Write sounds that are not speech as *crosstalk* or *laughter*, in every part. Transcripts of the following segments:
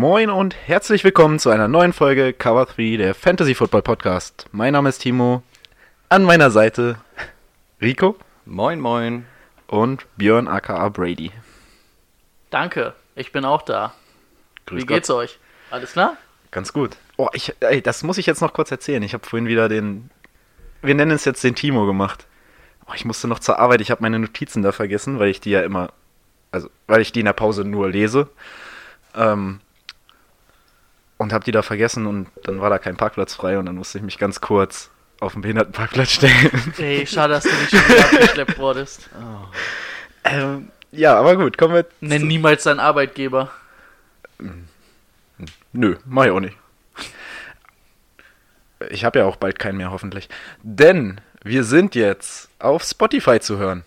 Moin und herzlich willkommen zu einer neuen Folge Cover 3 der Fantasy Football Podcast. Mein Name ist Timo, an meiner Seite Rico Moin, moin. und Björn aka Brady. Danke, ich bin auch da. Grüß Wie geht's euch? Alles klar? Ganz gut. Oh, ich, ey, das muss ich jetzt noch kurz erzählen. Ich habe vorhin wieder den, wir nennen es jetzt den Timo gemacht. Oh, ich musste noch zur Arbeit, ich habe meine Notizen da vergessen, weil ich die ja immer, also weil ich die in der Pause nur lese. Ähm, und habe die da vergessen und dann war da kein Parkplatz frei und dann musste ich mich ganz kurz auf den Behindertenparkplatz stellen. Ey, schade, dass du nicht schon wieder abgeschleppt wurdest. *laughs* ähm, ja, aber gut, kommen wir. Nenn niemals deinen Arbeitgeber. Nö, mach ich auch nicht. Ich habe ja auch bald keinen mehr, hoffentlich. Denn wir sind jetzt auf Spotify zu hören.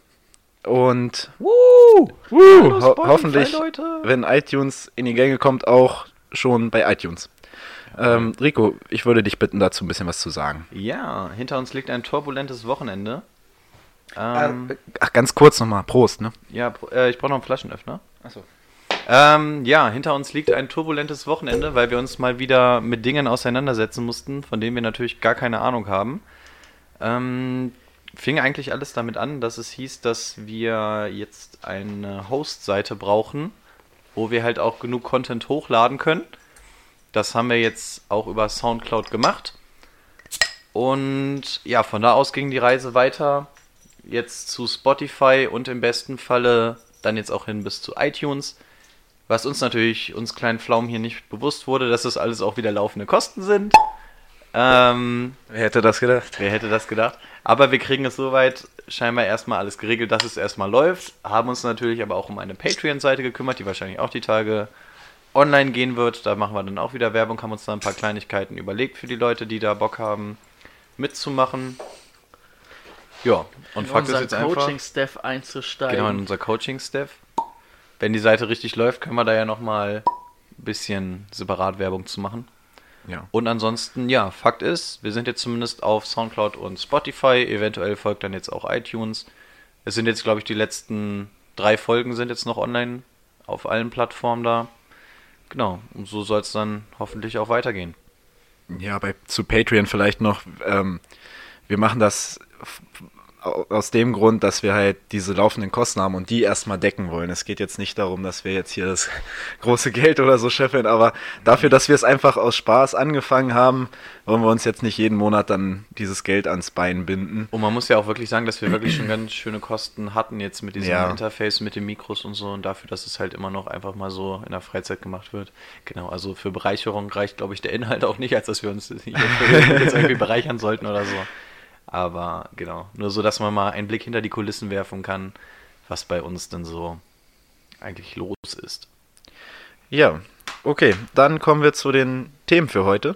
Und Woo! Woo, ho Spotify, hoffentlich, Leute. wenn iTunes in die Gänge kommt, auch schon bei iTunes. Ähm, Rico, ich würde dich bitten, dazu ein bisschen was zu sagen. Ja, hinter uns liegt ein turbulentes Wochenende. Ähm, Ach, ganz kurz nochmal. Prost, ne? ja, äh, ich brauche noch einen Flaschenöffner. Achso. Ähm, ja, hinter uns liegt ein turbulentes Wochenende, weil wir uns mal wieder mit Dingen auseinandersetzen mussten, von denen wir natürlich gar keine Ahnung haben. Ähm, fing eigentlich alles damit an, dass es hieß, dass wir jetzt eine Host-Seite brauchen, wo wir halt auch genug Content hochladen können. Das haben wir jetzt auch über Soundcloud gemacht. Und ja, von da aus ging die Reise weiter. Jetzt zu Spotify und im besten Falle dann jetzt auch hin bis zu iTunes. Was uns natürlich, uns kleinen Pflaumen hier nicht bewusst wurde, dass das alles auch wieder laufende Kosten sind. Ähm, Wer hätte das gedacht? wer hätte das gedacht? Aber wir kriegen es soweit scheinbar erstmal alles geregelt, dass es erstmal läuft. Haben uns natürlich aber auch um eine Patreon-Seite gekümmert, die wahrscheinlich auch die Tage online gehen wird. Da machen wir dann auch wieder Werbung, haben uns da ein paar Kleinigkeiten überlegt für die Leute, die da Bock haben, mitzumachen. Ja, und In Fakt ist jetzt einfach... Coaching-Staff einzusteigen. Genau, in unser Coaching-Staff. Wenn die Seite richtig läuft, können wir da ja nochmal ein bisschen separat Werbung zu machen. Ja. Und ansonsten, ja, Fakt ist, wir sind jetzt zumindest auf Soundcloud und Spotify. Eventuell folgt dann jetzt auch iTunes. Es sind jetzt, glaube ich, die letzten drei Folgen sind jetzt noch online auf allen Plattformen da. Genau, und so soll es dann hoffentlich auch weitergehen. Ja, bei, zu Patreon vielleicht noch. Ähm, wir machen das aus dem Grund, dass wir halt diese laufenden Kosten haben und die erstmal decken wollen. Es geht jetzt nicht darum, dass wir jetzt hier das *laughs* große Geld oder so scheffeln, aber dafür, dass wir es einfach aus Spaß angefangen haben, wollen wir uns jetzt nicht jeden Monat dann dieses Geld ans Bein binden. Und man muss ja auch wirklich sagen, dass wir wirklich schon ganz schöne Kosten hatten jetzt mit diesem Ja. Interface, mit den Mikros und so und dafür, dass es halt immer noch einfach mal so in der Freizeit gemacht wird. Genau, also für Bereicherung reicht, glaube ich, der Inhalt auch nicht, als dass wir uns *laughs* jetzt irgendwie bereichern sollten oder so. Aber genau, nur so, dass man mal einen Blick hinter die Kulissen werfen kann, was bei uns denn so eigentlich los ist. Ja, okay, dann kommen wir zu den Themen für heute.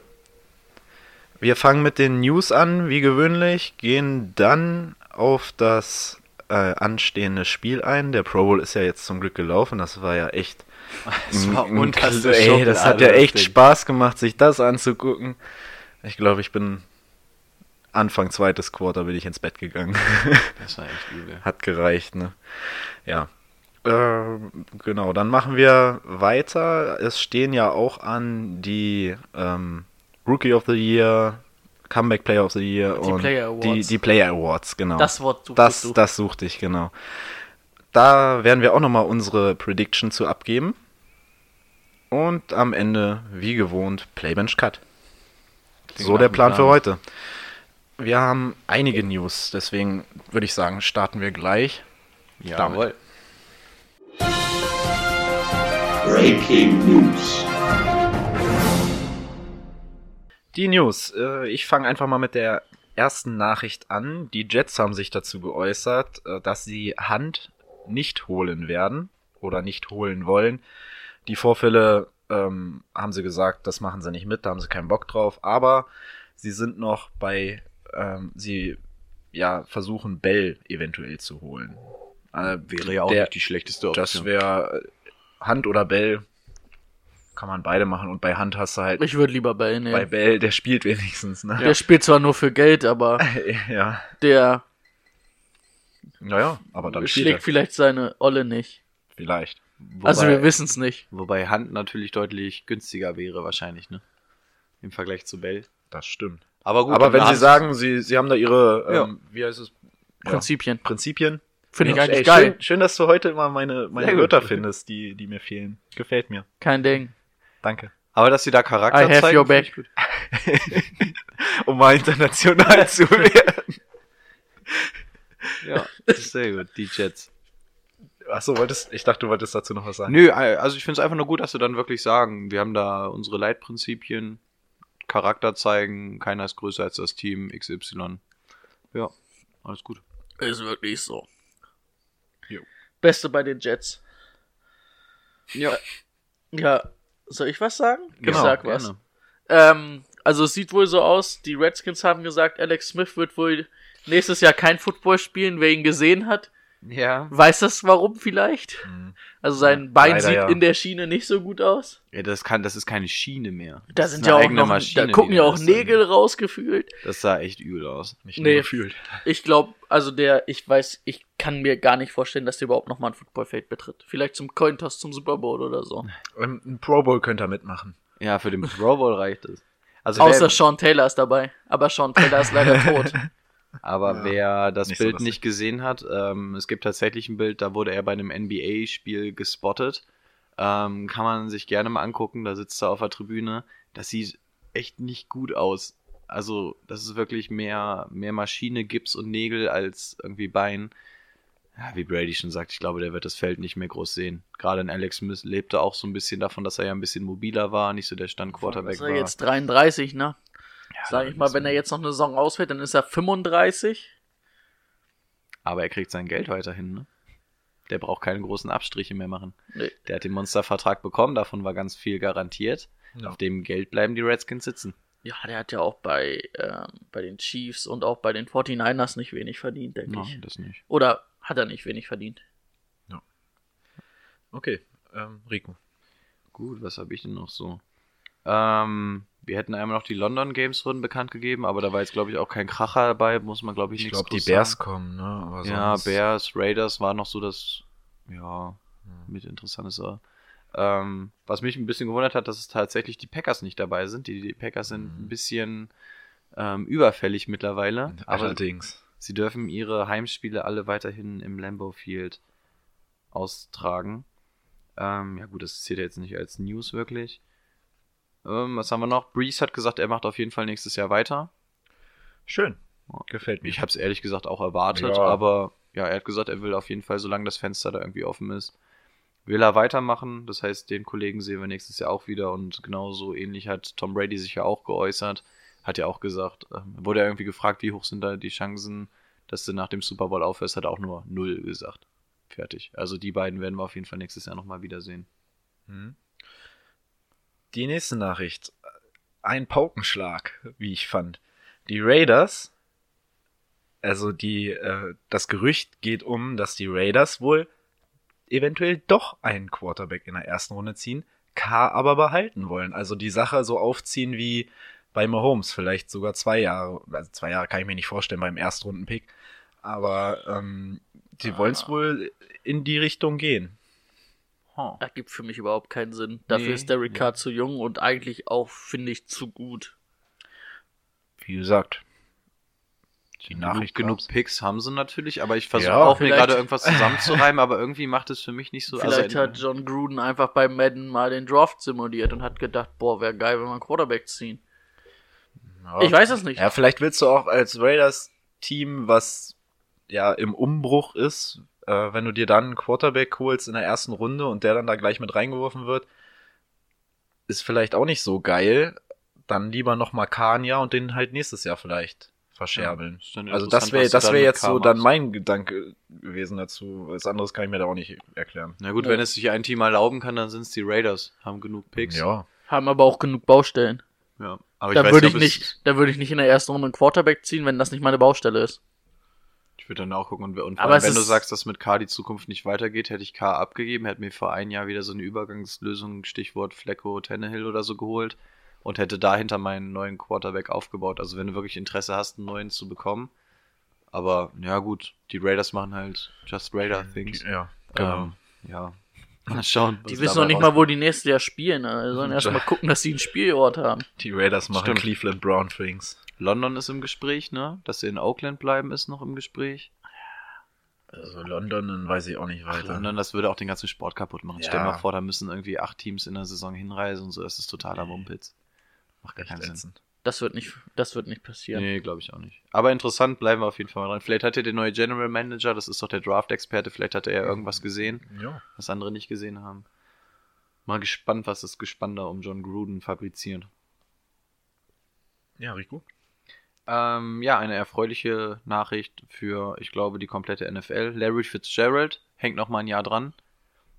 Wir fangen mit den News an, wie gewöhnlich, gehen dann auf das äh, anstehende Spiel ein. Der Pro Bowl ist ja jetzt zum Glück gelaufen, das war ja echt. *laughs* Das war ein- ein unterste ey, das hat ja echt. Spaß gemacht, sich das anzugucken. Ich glaube, ich bin Anfang zweites Quarter bin ich ins Bett gegangen. *laughs* Das war echt übel. Hat gereicht, ne? Ja. Äh, genau, dann machen wir weiter. Es stehen ja auch an die ähm, Rookie of the Year, Comeback Player of the Year Die und Player Awards. Die, die Player Awards, genau. Das Wort suchtest das, du. das suchte ich, genau. Da werden wir auch nochmal unsere Prediction zu abgeben. Und am Ende, wie gewohnt, Playbench Cut. Klingt so der Plan für heute. Wir haben einige News, deswegen würde ich sagen, starten wir gleich. Jawohl. Breaking News. Die News. Äh, ich fange einfach mal mit der ersten Nachricht an. Die Jets haben sich dazu geäußert, äh, dass sie Hand nicht holen werden oder nicht holen wollen. Die Vorfälle ähm, haben sie gesagt, das machen sie nicht mit, da haben sie keinen Bock drauf. Aber sie sind noch bei, ähm, sie ja versuchen Bell eventuell zu holen. Äh, Wäre ja auch der, nicht die schlechteste Das wäre Hand oder Bell. Kann man beide machen. Und bei Hand hast du halt Ich würde lieber Bell nehmen. bei Bell, der spielt wenigstens, ne? Der spielt zwar nur für Geld, aber *laughs* Ja. der Naja, aber dann er. schlägt vielleicht seine Olle nicht. Vielleicht. also wir wissen es nicht. Wobei Hand natürlich deutlich günstiger wäre wahrscheinlich, ne? Im Vergleich zu Bell. Das stimmt. Aber gut, aber wenn sie sagen, sie, sie haben da ihre, Ja. ähm, wie heißt es? Ja, Prinzipien. Prinzipien. Finde ich Ja, eigentlich ey, geil. Schön, schön, dass du heute immer meine, meine. Wörter findest, die, die mir fehlen. Gefällt mir. Kein Ding. Danke. Aber dass sie da Charakter I have zeigen, your back. *laughs* um mal international zu *laughs* werden. Ja, sehr gut, die Jets. Achso, wolltest, ich dachte, du wolltest dazu noch was sagen. Nö, also ich finde es einfach nur gut, dass sie dann wirklich sagen, wir haben da unsere Leitprinzipien, Charakter zeigen, keiner ist größer als das Team XY. Ja, alles gut. Ist wirklich so. Jo. Beste bei den Jets. Ja, Ja, soll ich was sagen? ich Genau, sag was. gerne. Ähm, also es sieht wohl so aus, die Redskins haben gesagt, Alex Smith wird wohl nächstes Jahr kein Football spielen, wer ihn gesehen hat. Ja. Weiß das warum vielleicht? Mhm. Also sein Bein leider sieht ja. in der Schiene nicht so gut aus. ja, das kann, das ist keine Schiene mehr. Da Das sind ist ja auch noch, Maschine, da gucken ja auch das- Nägel rausgefühlt. Das sah echt übel aus. Nicht Nee. gefühlt. Ich glaube, also der, ich weiß, ich kann mir gar nicht vorstellen, dass der überhaupt nochmal ein Footballfeld betritt. Vielleicht zum Cointoss zum Super Bowl oder so. Ähm, Ein Pro Bowl könnte er mitmachen. Ja, für den Pro Bowl reicht es. Also Außer Sean Taylor ist dabei. Aber Sean Taylor ist leider *laughs* tot. Aber Ja, wer das nicht so Bild lustig. nicht gesehen hat, ähm, es gibt tatsächlich ein Bild, da wurde er bei einem NBA-Spiel gespottet. Ähm, kann man sich gerne mal angucken, da sitzt er auf der Tribüne. Das sieht echt nicht gut aus. Also, das ist wirklich mehr, mehr Maschine, Gips und Nägel als irgendwie Bein. Ja, wie Brady schon sagt, ich glaube, der wird das Feld nicht mehr groß sehen. Gerade in Alex Smith lebte auch so ein bisschen davon, dass er ja ein bisschen mobiler war, nicht so der Stand-Quarterback ist war. er jetzt 33, ne? Ja, Sag ich mal, wenn er jetzt noch eine Saison ausfällt, dann ist er 35. Aber er kriegt sein Geld weiterhin, ne? Der braucht keine großen Abstriche mehr machen. Nee. Der hat den Monstervertrag bekommen, davon war ganz viel garantiert. Ja. Auf dem Geld bleiben die Redskins sitzen. Ja, der hat ja auch bei, ähm, bei den Chiefs und auch bei den 49ers nicht wenig verdient, denke Ja, ich. das nicht. Oder hat er nicht wenig verdient? Okay, ähm, Rico. Gut, was habe ich denn noch so? Ähm, wir hätten einmal noch die London Games wurden bekannt gegeben, aber da war jetzt, glaube ich, auch kein Kracher dabei, muss man, glaube ich, Ich nichts glaube, die Bears sagen. kommen, ne? Aber Ja, sonst- Bears, Raiders war noch so das, ja, mit interessantes. Ähm, was mich ein bisschen gewundert hat, dass es tatsächlich die Packers nicht dabei sind. Die, die Packers sind Mhm. ein bisschen ähm, überfällig mittlerweile. Allerdings. sie dürfen ihre Heimspiele alle weiterhin im Lambeau Field austragen. Ähm, ja gut, das zählt ja jetzt nicht als News wirklich. Ähm, was haben wir noch? Breeze hat gesagt, er macht auf jeden Fall nächstes Jahr weiter. Schön. Gefällt mir. Ich habe es ehrlich gesagt auch erwartet, Ja. aber ja, er hat gesagt, er will auf jeden Fall, solange das Fenster da irgendwie offen ist, will er weitermachen. Das heißt, den Kollegen sehen wir nächstes Jahr auch wieder und genauso ähnlich hat Tom Brady sich ja auch geäußert. Hat ja auch gesagt, ähm, wurde er irgendwie gefragt, wie hoch sind da die Chancen, dass du nach dem Super Bowl aufhörst, hat er auch nur null gesagt. Fertig. Also die beiden werden wir auf jeden Fall nächstes Jahr nochmal wiedersehen. Mhm. Die nächste Nachricht. Ein Paukenschlag, wie ich fand. Die Raiders, also die, äh, das Gerücht geht um, dass die Raiders wohl eventuell doch einen Quarterback in der ersten Runde ziehen, K aber behalten wollen. Also die Sache so aufziehen wie bei Mahomes, vielleicht sogar zwei Jahre. Also zwei Jahre kann ich mir nicht vorstellen beim Erstrunden-Pick. Aber ähm, die wollen es wohl in die Richtung gehen. Das gibt für mich überhaupt keinen Sinn. Dafür Nee, ist Derek. Carr zu jung und eigentlich auch, finde ich, zu gut. Wie gesagt, die Genug, Nachricht genug gab's. Picks haben sie natürlich, aber ich versuche Ja. auch mir gerade irgendwas zusammenzureimen, *laughs* aber irgendwie macht es für mich nicht so. Vielleicht also, hat John Gruden einfach bei Madden mal den Draft simuliert und hat gedacht, boah, wäre geil, wenn wir einen Quarterback ziehen. Ja. Ich weiß es nicht. Ja, vielleicht willst du auch als Raiders-Team, was ja im Umbruch ist, äh, wenn du dir dann einen Quarterback holst in der ersten Runde und der dann da gleich mit reingeworfen wird, ist vielleicht auch nicht so geil. Dann lieber nochmal Kania und den halt nächstes Jahr vielleicht verscherbeln. dann also das wäre das wäre jetzt K so dann mein Gedanke gewesen dazu. Was anderes kann ich mir da auch nicht erklären. Na gut, wenn es sich ein Team erlauben kann, dann sind es die Raiders. Haben genug Picks. Ja. Haben aber auch genug Baustellen. ja. Aber Da weiß würde ich nicht, da würde ich nicht in der ersten Runde einen Quarterback ziehen, wenn das nicht meine Baustelle ist. Ich würde dann auch gucken. Und, und vor Aber wenn du sagst, dass mit K die Zukunft nicht weitergeht, hätte ich K abgegeben, hätte mir vor ein Jahr wieder so eine Übergangslösung, Stichwort Flecko, Tannehill oder so geholt und hätte dahinter meinen neuen Quarterback aufgebaut. Also wenn du wirklich Interesse hast, einen neuen zu bekommen. Aber ja gut, die Raiders machen halt Just Raider Things. Ja, genau. Ähm, ja. *laughs* Mal schauen. was Die wissen noch nicht mal, wo rauskommt. die nächstes Jahr spielen. Also sollen erst mal *laughs* gucken, dass sie einen Spielort haben. Die Raiders machen Stimmt. Cleveland Brown Things. London ist im Gespräch, ne? Dass sie in Oakland bleiben, ist noch im Gespräch. Also London, dann weiß ich auch nicht weiter. London, das würde auch den ganzen Sport kaputt machen. Ja. Stell dir mal vor, da müssen irgendwie acht Teams in der Saison hinreisen und so. Das ist totaler Mumpitz. Macht gar keinen Sinn. Das wird nicht, das wird nicht passieren. Nee, glaube ich auch nicht. Aber interessant, bleiben wir auf jeden Fall mal dran. Vielleicht hat er den neue General Manager, das ist doch der Draft-Experte, vielleicht hat er ja irgendwas gesehen, Ja. was andere nicht gesehen haben. Mal gespannt, was das Gespann da um John Gruden fabriziert. Ja, riecht gut. Ähm, ja, eine erfreuliche Nachricht für, ich glaube, die komplette NFL. Larry Fitzgerald hängt noch mal ein Jahr dran.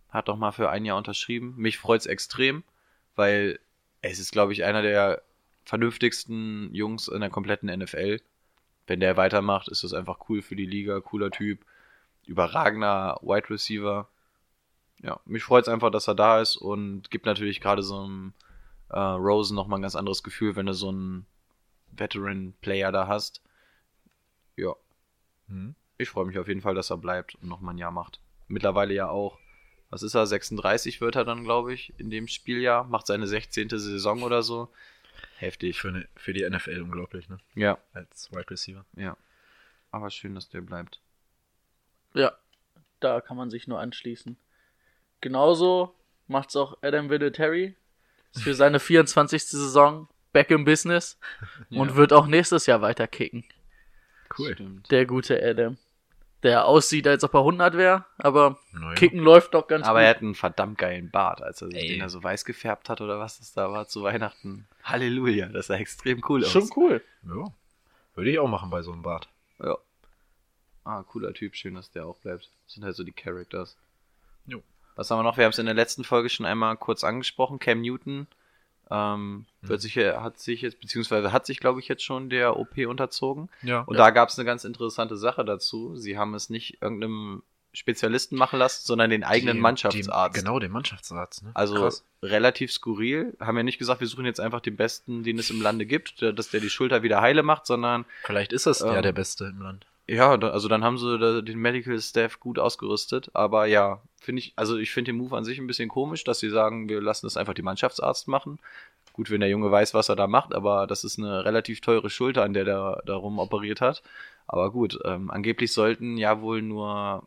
Hat doch mal für ein Jahr unterschrieben. Mich freut's extrem, weil es ist, glaube ich, einer der vernünftigsten Jungs in der kompletten NFL. Wenn der weitermacht, ist das einfach cool für die Liga. Cooler Typ. Überragender Wide Receiver. Ja, mich freut's einfach, dass er da ist und gibt natürlich gerade so einem äh, Rosen noch mal ein ganz anderes Gefühl, wenn du so einen Veteran-Player da hast. Ja, Mhm. ich freue mich auf jeden Fall, dass er bleibt und noch mal ein Jahr macht. Mittlerweile ja auch. Was ist er? 36 wird er dann, glaube ich, in dem Spieljahr. Macht seine 16. Saison oder so. Heftig. Für, ne, für die NFL unglaublich, ne? Ja, Als Wide Receiver. ja. Aber schön, dass der bleibt. Ja, da kann man sich nur anschließen. Genauso macht's auch Adam Vinatieri. Ist für seine 24. Saison back im Business *laughs* und Ja. wird auch nächstes Jahr weiter kicken. Cool. Stimmt. Der gute Adam. Der aussieht, als ob er 100 wäre, aber Naja. kicken läuft doch ganz Aber er gut. hat einen verdammt geilen Bart, als er sich Ey. den er so weiß gefärbt hat oder was das da war zu Weihnachten. Halleluja, das sah extrem cool aus. Schon cool. Ja. Würde ich auch machen bei so einem Bart. Ja. Ah, cooler Typ, schön, dass der auch bleibt. Das sind halt so die Characters. Jo. Was haben wir noch? Wir haben es in der letzten Folge schon einmal kurz angesprochen. Cam Newton ähm, wird sich, hat sich jetzt, beziehungsweise hat sich, glaube ich, jetzt schon der OP unterzogen. Ja. Und da gab es eine ganz interessante Sache dazu. Sie haben es nicht irgendeinem Spezialisten machen lassen, sondern den eigenen Mannschaftsarzt. genau, den Mannschaftsarzt, ne? Also Krass. relativ skurril. Haben ja nicht gesagt, wir suchen jetzt einfach den Besten, den es im Lande gibt, dass der die Schulter wieder heile macht, sondern Vielleicht ist das ja ähm, der Beste im Land. ja, also dann haben sie den Medical Staff gut ausgerüstet. Aber ja, finde ich, also ich finde den Move an sich ein bisschen komisch, dass sie sagen, wir lassen das einfach die Mannschaftsarzt machen. Gut, wenn der Junge weiß, was er da macht, aber das ist eine relativ teure Schulter, an der der darum operiert hat. Aber gut, ähm, angeblich sollten ja wohl nur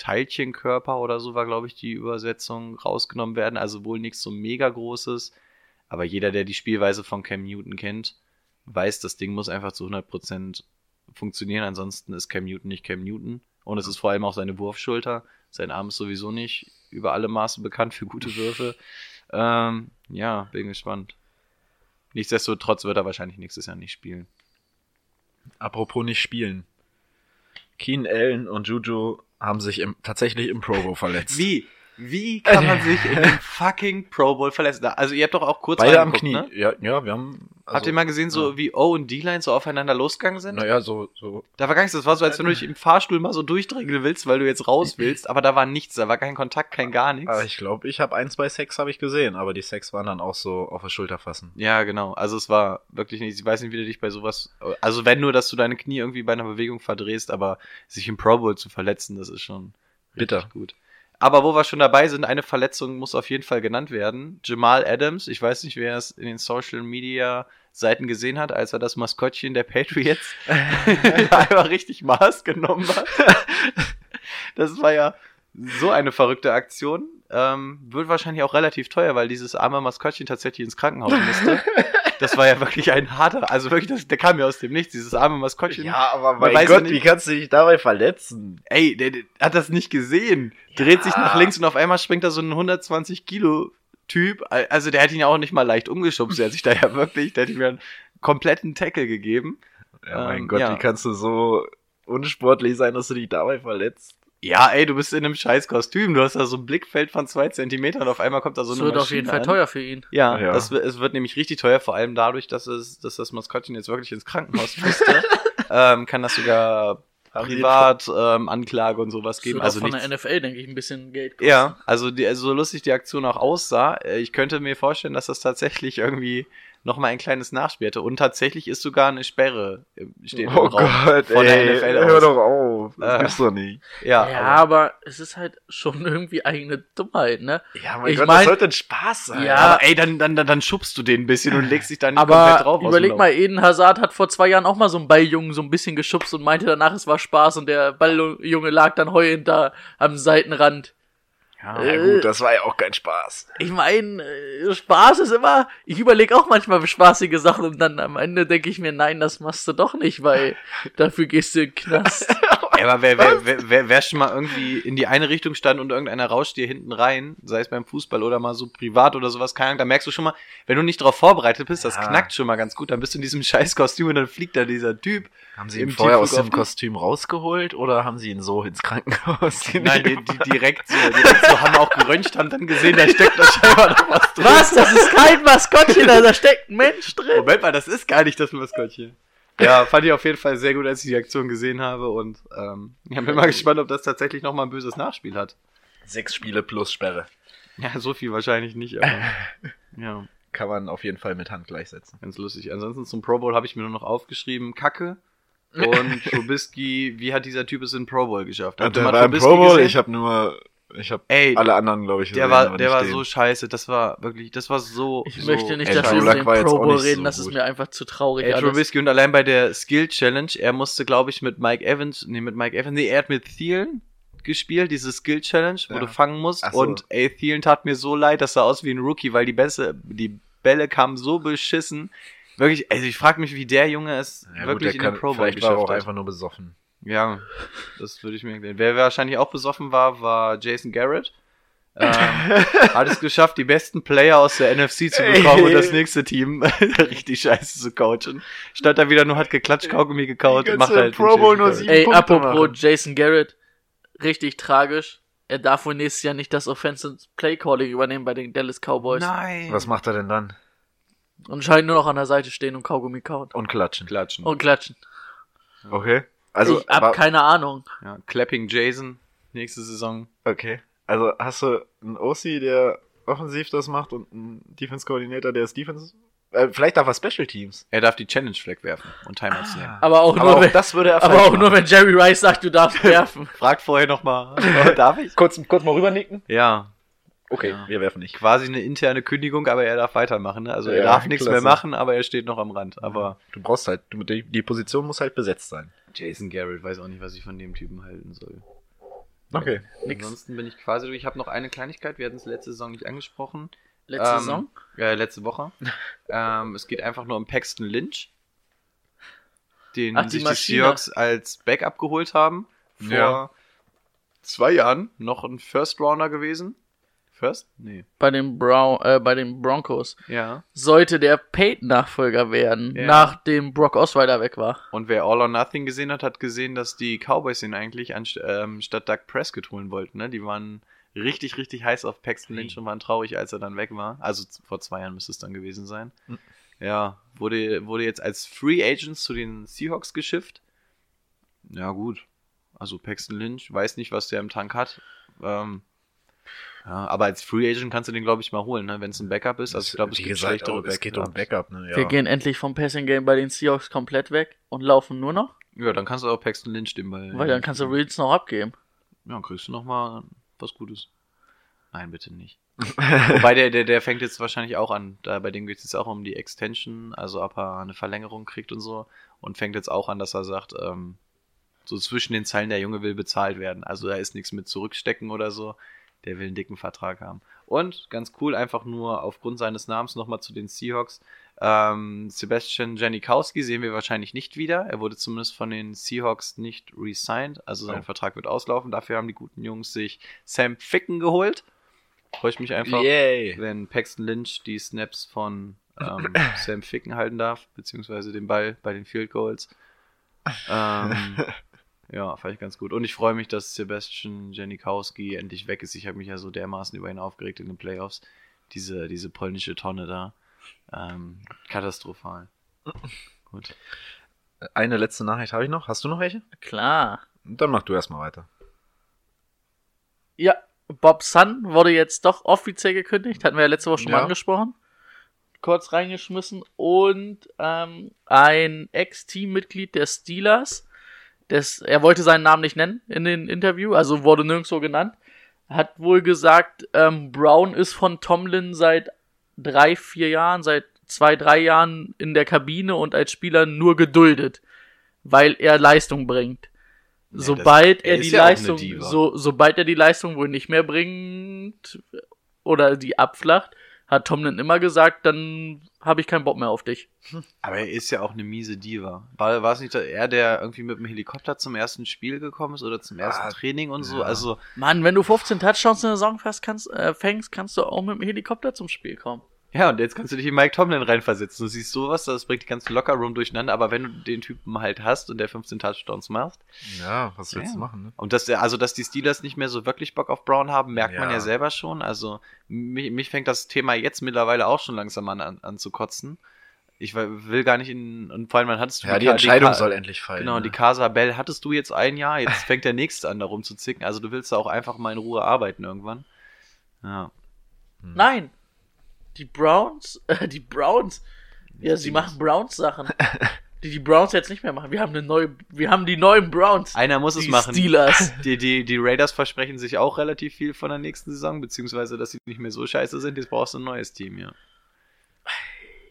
Teilchenkörper oder so war, glaube ich, die Übersetzung rausgenommen werden. Also wohl nichts so mega großes. Aber jeder, der die Spielweise von Cam Newton kennt, weiß, das Ding muss einfach zu 100% funktionieren. Ansonsten ist Cam Newton nicht Cam Newton. Und es ist vor allem auch seine Wurfschulter. Sein Arm ist sowieso nicht über alle Maße bekannt für gute Würfe. Ähm, ja, bin gespannt. Nichtsdestotrotz wird er wahrscheinlich nächstes Jahr nicht spielen. Apropos nicht spielen. Keen Allen und Juju haben sich im, tatsächlich im Pro Bowl verletzt. Wie? Wie kann man sich in dem *laughs* fucking Pro Bowl verletzen? Also ihr habt doch auch kurz Beide am Knie. Ne? Ja, ja, wir haben. Also, Habt ihr mal gesehen, so wie O und D-Line so aufeinander losgegangen sind? Naja, so, so. Da war gar nichts. Das war so, als wenn du dich im Fahrstuhl mal so durchdrängeln willst, weil du jetzt raus willst. Aber da war nichts. Da war kein Kontakt, kein gar nichts. Aber ich glaube, ich habe ein, zwei Sex habe ich gesehen, aber die Sex waren dann auch so auf der Schulter fassen. Ja, genau. Also es war wirklich nicht, ich weiß nicht, wie du dich bei sowas, also wenn nur, dass du deine Knie irgendwie bei einer Bewegung verdrehst, aber sich im Pro Bowl zu verletzen, das ist schon Bitter. gut. Aber wo wir schon dabei sind, eine Verletzung muss auf jeden Fall genannt werden. Jamal Adams, ich weiß nicht, wer es in den Social Media Seiten gesehen hat, als er das Maskottchen der Patriots *laughs* *laughs* einfach richtig Maß genommen hat. *laughs* Das war ja so eine verrückte Aktion. Ähm, wird wahrscheinlich auch relativ teuer, weil dieses arme Maskottchen tatsächlich ins Krankenhaus musste. Das war ja wirklich ein harter, also wirklich, das, der kam ja aus dem Nichts, dieses arme Maskottchen. aber Man weiß ja nicht- kannst du dich dabei verletzen? Ey, der, der hat das nicht gesehen. Dreht sich nach links und auf einmal springt da so ein 120 Kilo Typ. Also der hat ihn ja auch nicht mal leicht umgeschubst. Der hat sich da ja wirklich, der hat ihm ja einen kompletten Tackle gegeben. Ja, mein Ähm, Gott, ja. wie kannst du so unsportlich sein, dass du dich dabei verletzt? Ja, ey, du bist in einem scheiß Kostüm. Du hast da so ein Blickfeld von zwei Zentimetern und auf einmal kommt da so Das eine wird auf Maschine jeden Fall an. teuer für ihn. Ja, Ja. Das, wird- es wird nämlich richtig teuer, vor allem dadurch, dass es, dass das Maskottchen jetzt wirklich ins Krankenhaus musste. *laughs* ähm, kann das sogar privat ähm, Anklage und sowas Das geben. wird Also von nichts, der NFL, denke ich, ein bisschen Geld kosten. ja, also, die, also so lustig die Aktion auch aussah, äh, ich könnte mir vorstellen, dass das tatsächlich irgendwie nochmal ein kleines Nachspiel hätte. Und tatsächlich ist sogar eine Sperre im- steht im Oh Raum Gott, von der ey, NFL hör aus. doch auf. Das Äh. gibt's doch nicht. Ja, Ja, aber, aber es ist halt schon irgendwie eigene Dummheit, ne? Ja, mein Ich Gott, mein- das sollte ein Spaß sein. Ja. aber ey, dann, dann, dann, dann schubst du den ein bisschen und legst dich da nicht komplett Aber drauf. aus dem überleg mal, Eden Hazard hat vor zwei Jahren auch mal so einen Balljungen so ein bisschen geschubst und meinte danach, es war Spaß und der Balljunge lag dann heulend da am Seitenrand. Ja, Ja gut, das war ja auch kein Spaß. Ich meine, äh, Spaß ist immer, ich überlege auch manchmal spaßige Sachen und dann am Ende denke ich mir, nein, das machst du doch nicht, weil *laughs* dafür gehst du in den Knast. *laughs* Ey, aber wer, wer, *laughs* wer, wer, wer schon mal irgendwie in die eine Richtung stand und irgendeiner rauscht dir hinten rein, sei es beim Fußball oder mal so privat oder sowas, keine Ahnung, da merkst du schon mal, wenn du nicht darauf vorbereitet bist, das Ja. knackt schon mal ganz gut, dann bist du in diesem *laughs* scheiß Kostüm und dann fliegt da dieser Typ. Haben sie ihn vorher aus Tiefflug dem? Kostüm rausgeholt oder haben sie ihn so ins Krankenhaus Nein, die, die direkt so, direkt so haben auch geröntgt, haben dann gesehen, da steckt da scheinbar noch was drin. Was? Das ist kein Maskottchen, da da steckt ein Mensch drin. Moment mal, das ist gar nicht das Maskottchen. Ja, fand ich auf jeden Fall sehr gut, als ich die Aktion gesehen habe und ähm, ich bin mal gespannt, ob das tatsächlich nochmal ein böses Nachspiel hat. Sechs Spiele plus Sperre. Ja, so viel wahrscheinlich nicht, aber *laughs* ja, Kann man auf jeden Fall mit Hand gleichsetzen. ganz lustig. Ansonsten zum Pro Bowl habe ich mir nur noch aufgeschrieben, Kacke. *laughs* Und Trubisky, wie hat dieser Typ es in Pro Bowl geschafft? Ihr der mal war im Pro Bowl, gesehen? ich habe nur, ich habe alle anderen, glaube ich, der gesehen, war, aber der nicht war den. so scheiße, das war wirklich, das war so. Ich so möchte nicht, dass wir über den war Pro Bowl reden, so das ist gut. mir einfach zu traurig Ey. Trubisky und allein bei der Skill Challenge, er musste, glaube ich, mit Mike Evans, nee, mit Mike Evans, nee, er hat mit Thielen gespielt, diese Skill Challenge, wo Ja. du fangen musst. So. Und ey, Thielen tat mir so leid, das sah aus wie ein Rookie, weil die Bässe, die Bälle kamen so beschissen. Wirklich, also ich frage mich, wie der Junge es Ja, wirklich gut, in der Pro Bowl vielleicht war er geschafft auch hat. einfach nur besoffen. Ja, das würde ich mir erklären. Wer wahrscheinlich auch besoffen war, war Jason Garrett. Ähm, *laughs* hat es geschafft, die besten Player aus der NFC zu bekommen und das nächste Team *laughs* richtig scheiße zu coachen. Statt da wieder nur hat geklatscht, Kaugummi gekaut und macht halt Pro Bowl nur sieben Ey, Punkte apropos machen. Jason Garrett, richtig tragisch. Er darf wohl nächstes Jahr nicht das Offensive Play Calling übernehmen bei den Dallas Cowboys. Nein. Was macht er denn dann? Und scheint nur noch an der Seite stehen und Kaugummi kauen. Und klatschen. Klatschen. Und klatschen. Okay. Also, ich hab aber- keine Ahnung. Ja, Clapping Jason, nächste Saison. okay. Also, hast du einen OC, der offensiv das macht und einen Defense-Koordinator, der ist Defense? Äh, vielleicht darf er Special Teams. Er darf die Challenge Flag werfen und Timeouts nehmen. Aber auch Aber nur, auch wenn, das würde er aber auch nur wenn Jerry Rice sagt, du darfst *laughs* werfen. Frag vorher nochmal. *laughs* darf ich? Kurz, kurz mal rübernicken. Ja, Okay, Ja. wir werfen nicht. quasi eine interne Kündigung, aber er darf weitermachen. Ne? Also er Ja, darf nichts klasse. mehr machen, aber er steht noch am Rand. Aber Du brauchst halt, du, die, die Position muss halt besetzt sein. Jason Garrett weiß auch nicht, was ich von dem Typen halten soll. Okay. Nix. Ansonsten bin ich quasi durch. Ich habe noch eine Kleinigkeit, wir hatten es letzte Saison nicht angesprochen. Letzte Ähm, Saison? Äh, letzte Woche. *laughs* ähm, es geht einfach nur um Paxton Lynch, den Ach, die sich Maschine. die Seahawks als Backup geholt haben. Vor Ja. zwei Jahren noch ein First Rounder gewesen. First? Nee. Bei den, Brown, äh, bei den Broncos. Ja. Sollte der Peyton-Nachfolger werden, Ja. nachdem Brock Osweiler weg war. Und wer All or Nothing gesehen hat, hat gesehen, dass die Cowboys ihn eigentlich anst ähm, statt Doug Prescott holen wollten. Ne? Die waren richtig, richtig heiß auf Paxton Lynch und waren traurig, als er dann weg war. Also vor zwei Jahren müsste es dann gewesen sein. Mhm. Ja, wurde, wurde jetzt als Free Agents zu den Seahawks geschifft. Ja, gut. Also Paxton Lynch, weiß nicht, was der im Tank hat. Ähm, ja, aber als Free Agent kannst du den, glaube ich, mal holen, ne? wenn es ein Backup ist. Also ich glaube, es gibt gesagt, schlechtere oh, es geht um. Backup, ne? Ja. Wir gehen endlich vom Passing Game bei den Seahawks komplett weg und laufen nur noch, Ja, dann kannst du auch Paxton Lynch den Ball. weil dann kannst du Reeds noch abgeben. Ja, dann kriegst du noch mal was Gutes. Nein, bitte nicht. *laughs* Wobei der, der, der fängt jetzt wahrscheinlich auch an. Da, bei dem geht es jetzt auch um die Extension, also ob er eine Verlängerung kriegt und so. Und fängt jetzt auch an, dass er sagt, ähm, so zwischen den Zeilen, der Junge will bezahlt werden. Also da ist nichts mit zurückstecken oder so. Der will einen dicken Vertrag haben. Und ganz cool, einfach nur aufgrund seines Namens nochmal zu den Seahawks. Ähm, Sebastian Janikowski sehen wir wahrscheinlich nicht wieder. Er wurde zumindest von den Seahawks nicht resigned. Also sein Oh. Vertrag wird auslaufen. Dafür haben die guten Jungs sich Sam Ficken geholt. Freue ich mich einfach, Yay. wenn Paxton Lynch die Snaps von ähm, *laughs* Sam Ficken halten darf, beziehungsweise den Ball bei den Field Goals. Ähm, *laughs* ja, fand ich ganz gut. Und ich freue mich, dass Sebastian Janikowski endlich weg ist. Ich habe mich ja so dermaßen über ihn aufgeregt in den Playoffs. Diese, diese polnische Tonne da. Ähm, katastrophal. Gut. Eine letzte Nachricht habe ich noch. Hast du noch welche? Klar. Dann mach du erstmal weiter. Ja, Bob Sun wurde jetzt doch offiziell gekündigt. Hatten wir ja letzte Woche schon mal Ja. angesprochen. Kurz reingeschmissen. Und ähm, ein Ex-Teammitglied der Steelers, des, er wollte seinen Namen nicht nennen in dem Interview, also wurde nirgendwo genannt, hat wohl gesagt, ähm, Brown ist von Tomlin seit drei, vier Jahren, seit zwei, drei Jahren in der Kabine und als Spieler nur geduldet, weil er Leistung bringt. das- Sobald er er ist die ja Leistung, so, sobald er die Leistung wohl nicht mehr bringt oder die abflacht, hat Tomlin immer gesagt, dann habe ich keinen Bock mehr auf dich. Aber er ist ja auch eine miese Diva. War, war es nicht er, der irgendwie mit dem Helikopter zum ersten Spiel gekommen ist oder zum ersten Ah, Training und so? ja. Also, Mann, wenn du 15 Touchdowns in der Saison fängst, kannst, äh, fängst, kannst du auch mit dem Helikopter zum Spiel kommen. Ja, und jetzt kannst du dich in Mike Tomlin reinversetzen. Du siehst sowas, das bringt die ganze Lockerroom durcheinander, aber wenn du den Typen halt hast und der 15 Touchdowns macht, Ja, was willst Ja. du machen, ne? Und dass der, also dass die Steelers nicht mehr so wirklich Bock auf Brown haben, merkt man Ja. ja selber schon. Also mich, mich fängt das Thema jetzt mittlerweile auch schon langsam an, an, an zu kotzen. Ich will gar nicht in, und vor allem, wann hattest du Ja, die Ka- Entscheidung Ka- soll endlich fallen. Genau, ne? die Casa Bell hattest du jetzt ein Jahr, jetzt fängt der nächste an, da rumzuzicken. Also du willst da auch einfach mal in Ruhe arbeiten irgendwann. Ja. Hm. Nein. Die Browns, *laughs* äh, die Browns. Ja, sie machen Browns Sachen. *laughs* Die die Browns jetzt nicht mehr machen. Wir haben eine neue, wir haben die neuen Browns. Einer muss es die machen. Steelers. *laughs* Die, die, die Raiders versprechen sich auch relativ viel von der nächsten Saison, beziehungsweise dass sie nicht mehr so scheiße sind. Jetzt brauchst du ein neues Team, ja.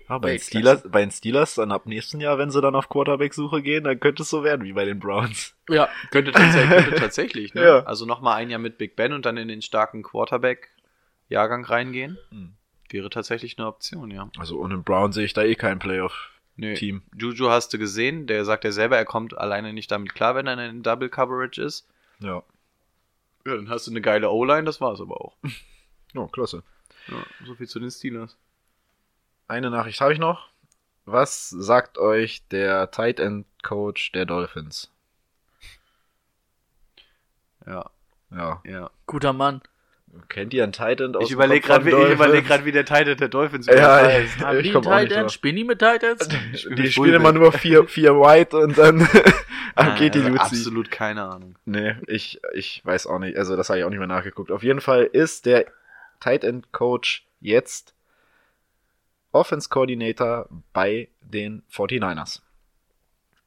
Ja, bei, den. Steelers, bei den Steelers dann ab nächsten Jahr, wenn sie dann auf Quarterback-Suche gehen, dann könnte es so werden wie bei den Browns. Ja, Könnte tatsächlich, könnte tatsächlich ne? Ja. Also nochmal ein Jahr mit Big Ben und dann in den starken Quarterback-Jahrgang reingehen. Hm. Wäre tatsächlich eine Option, ja. Also ohne Brown sehe ich da eh kein Playoff. Nee. Team. Juju hast du gesehen, der sagt ja selber, er kommt alleine nicht damit klar, wenn er in Double Coverage ist. Ja. Ja, dann hast du eine geile O-Line, das war's aber auch. Ja, *laughs* klasse. Ja, so viel zu den Steelers. Eine Nachricht habe ich noch. Was sagt euch der Tight End Coach der Dolphins? Ja, Ja. ja. guter Mann. Kennt ihr einen Tight End aus Ich dem überlege gerade, wie, ich überleg grad, wie der Titan der Dolphins Ja, heißt. Haben Ich die komm auch nicht Titans? drauf. Spielen die mit Titans? *laughs* Die spielen immer nur vier, vier White und dann Nein, *laughs* *laughs* geht die also Luzi. Absolut keine Ahnung. Nee, ich, ich weiß auch nicht. Also, das habe ich auch nicht mehr nachgeguckt. Auf jeden Fall ist der Tight End Coach jetzt Offense Coordinator bei den 49ers.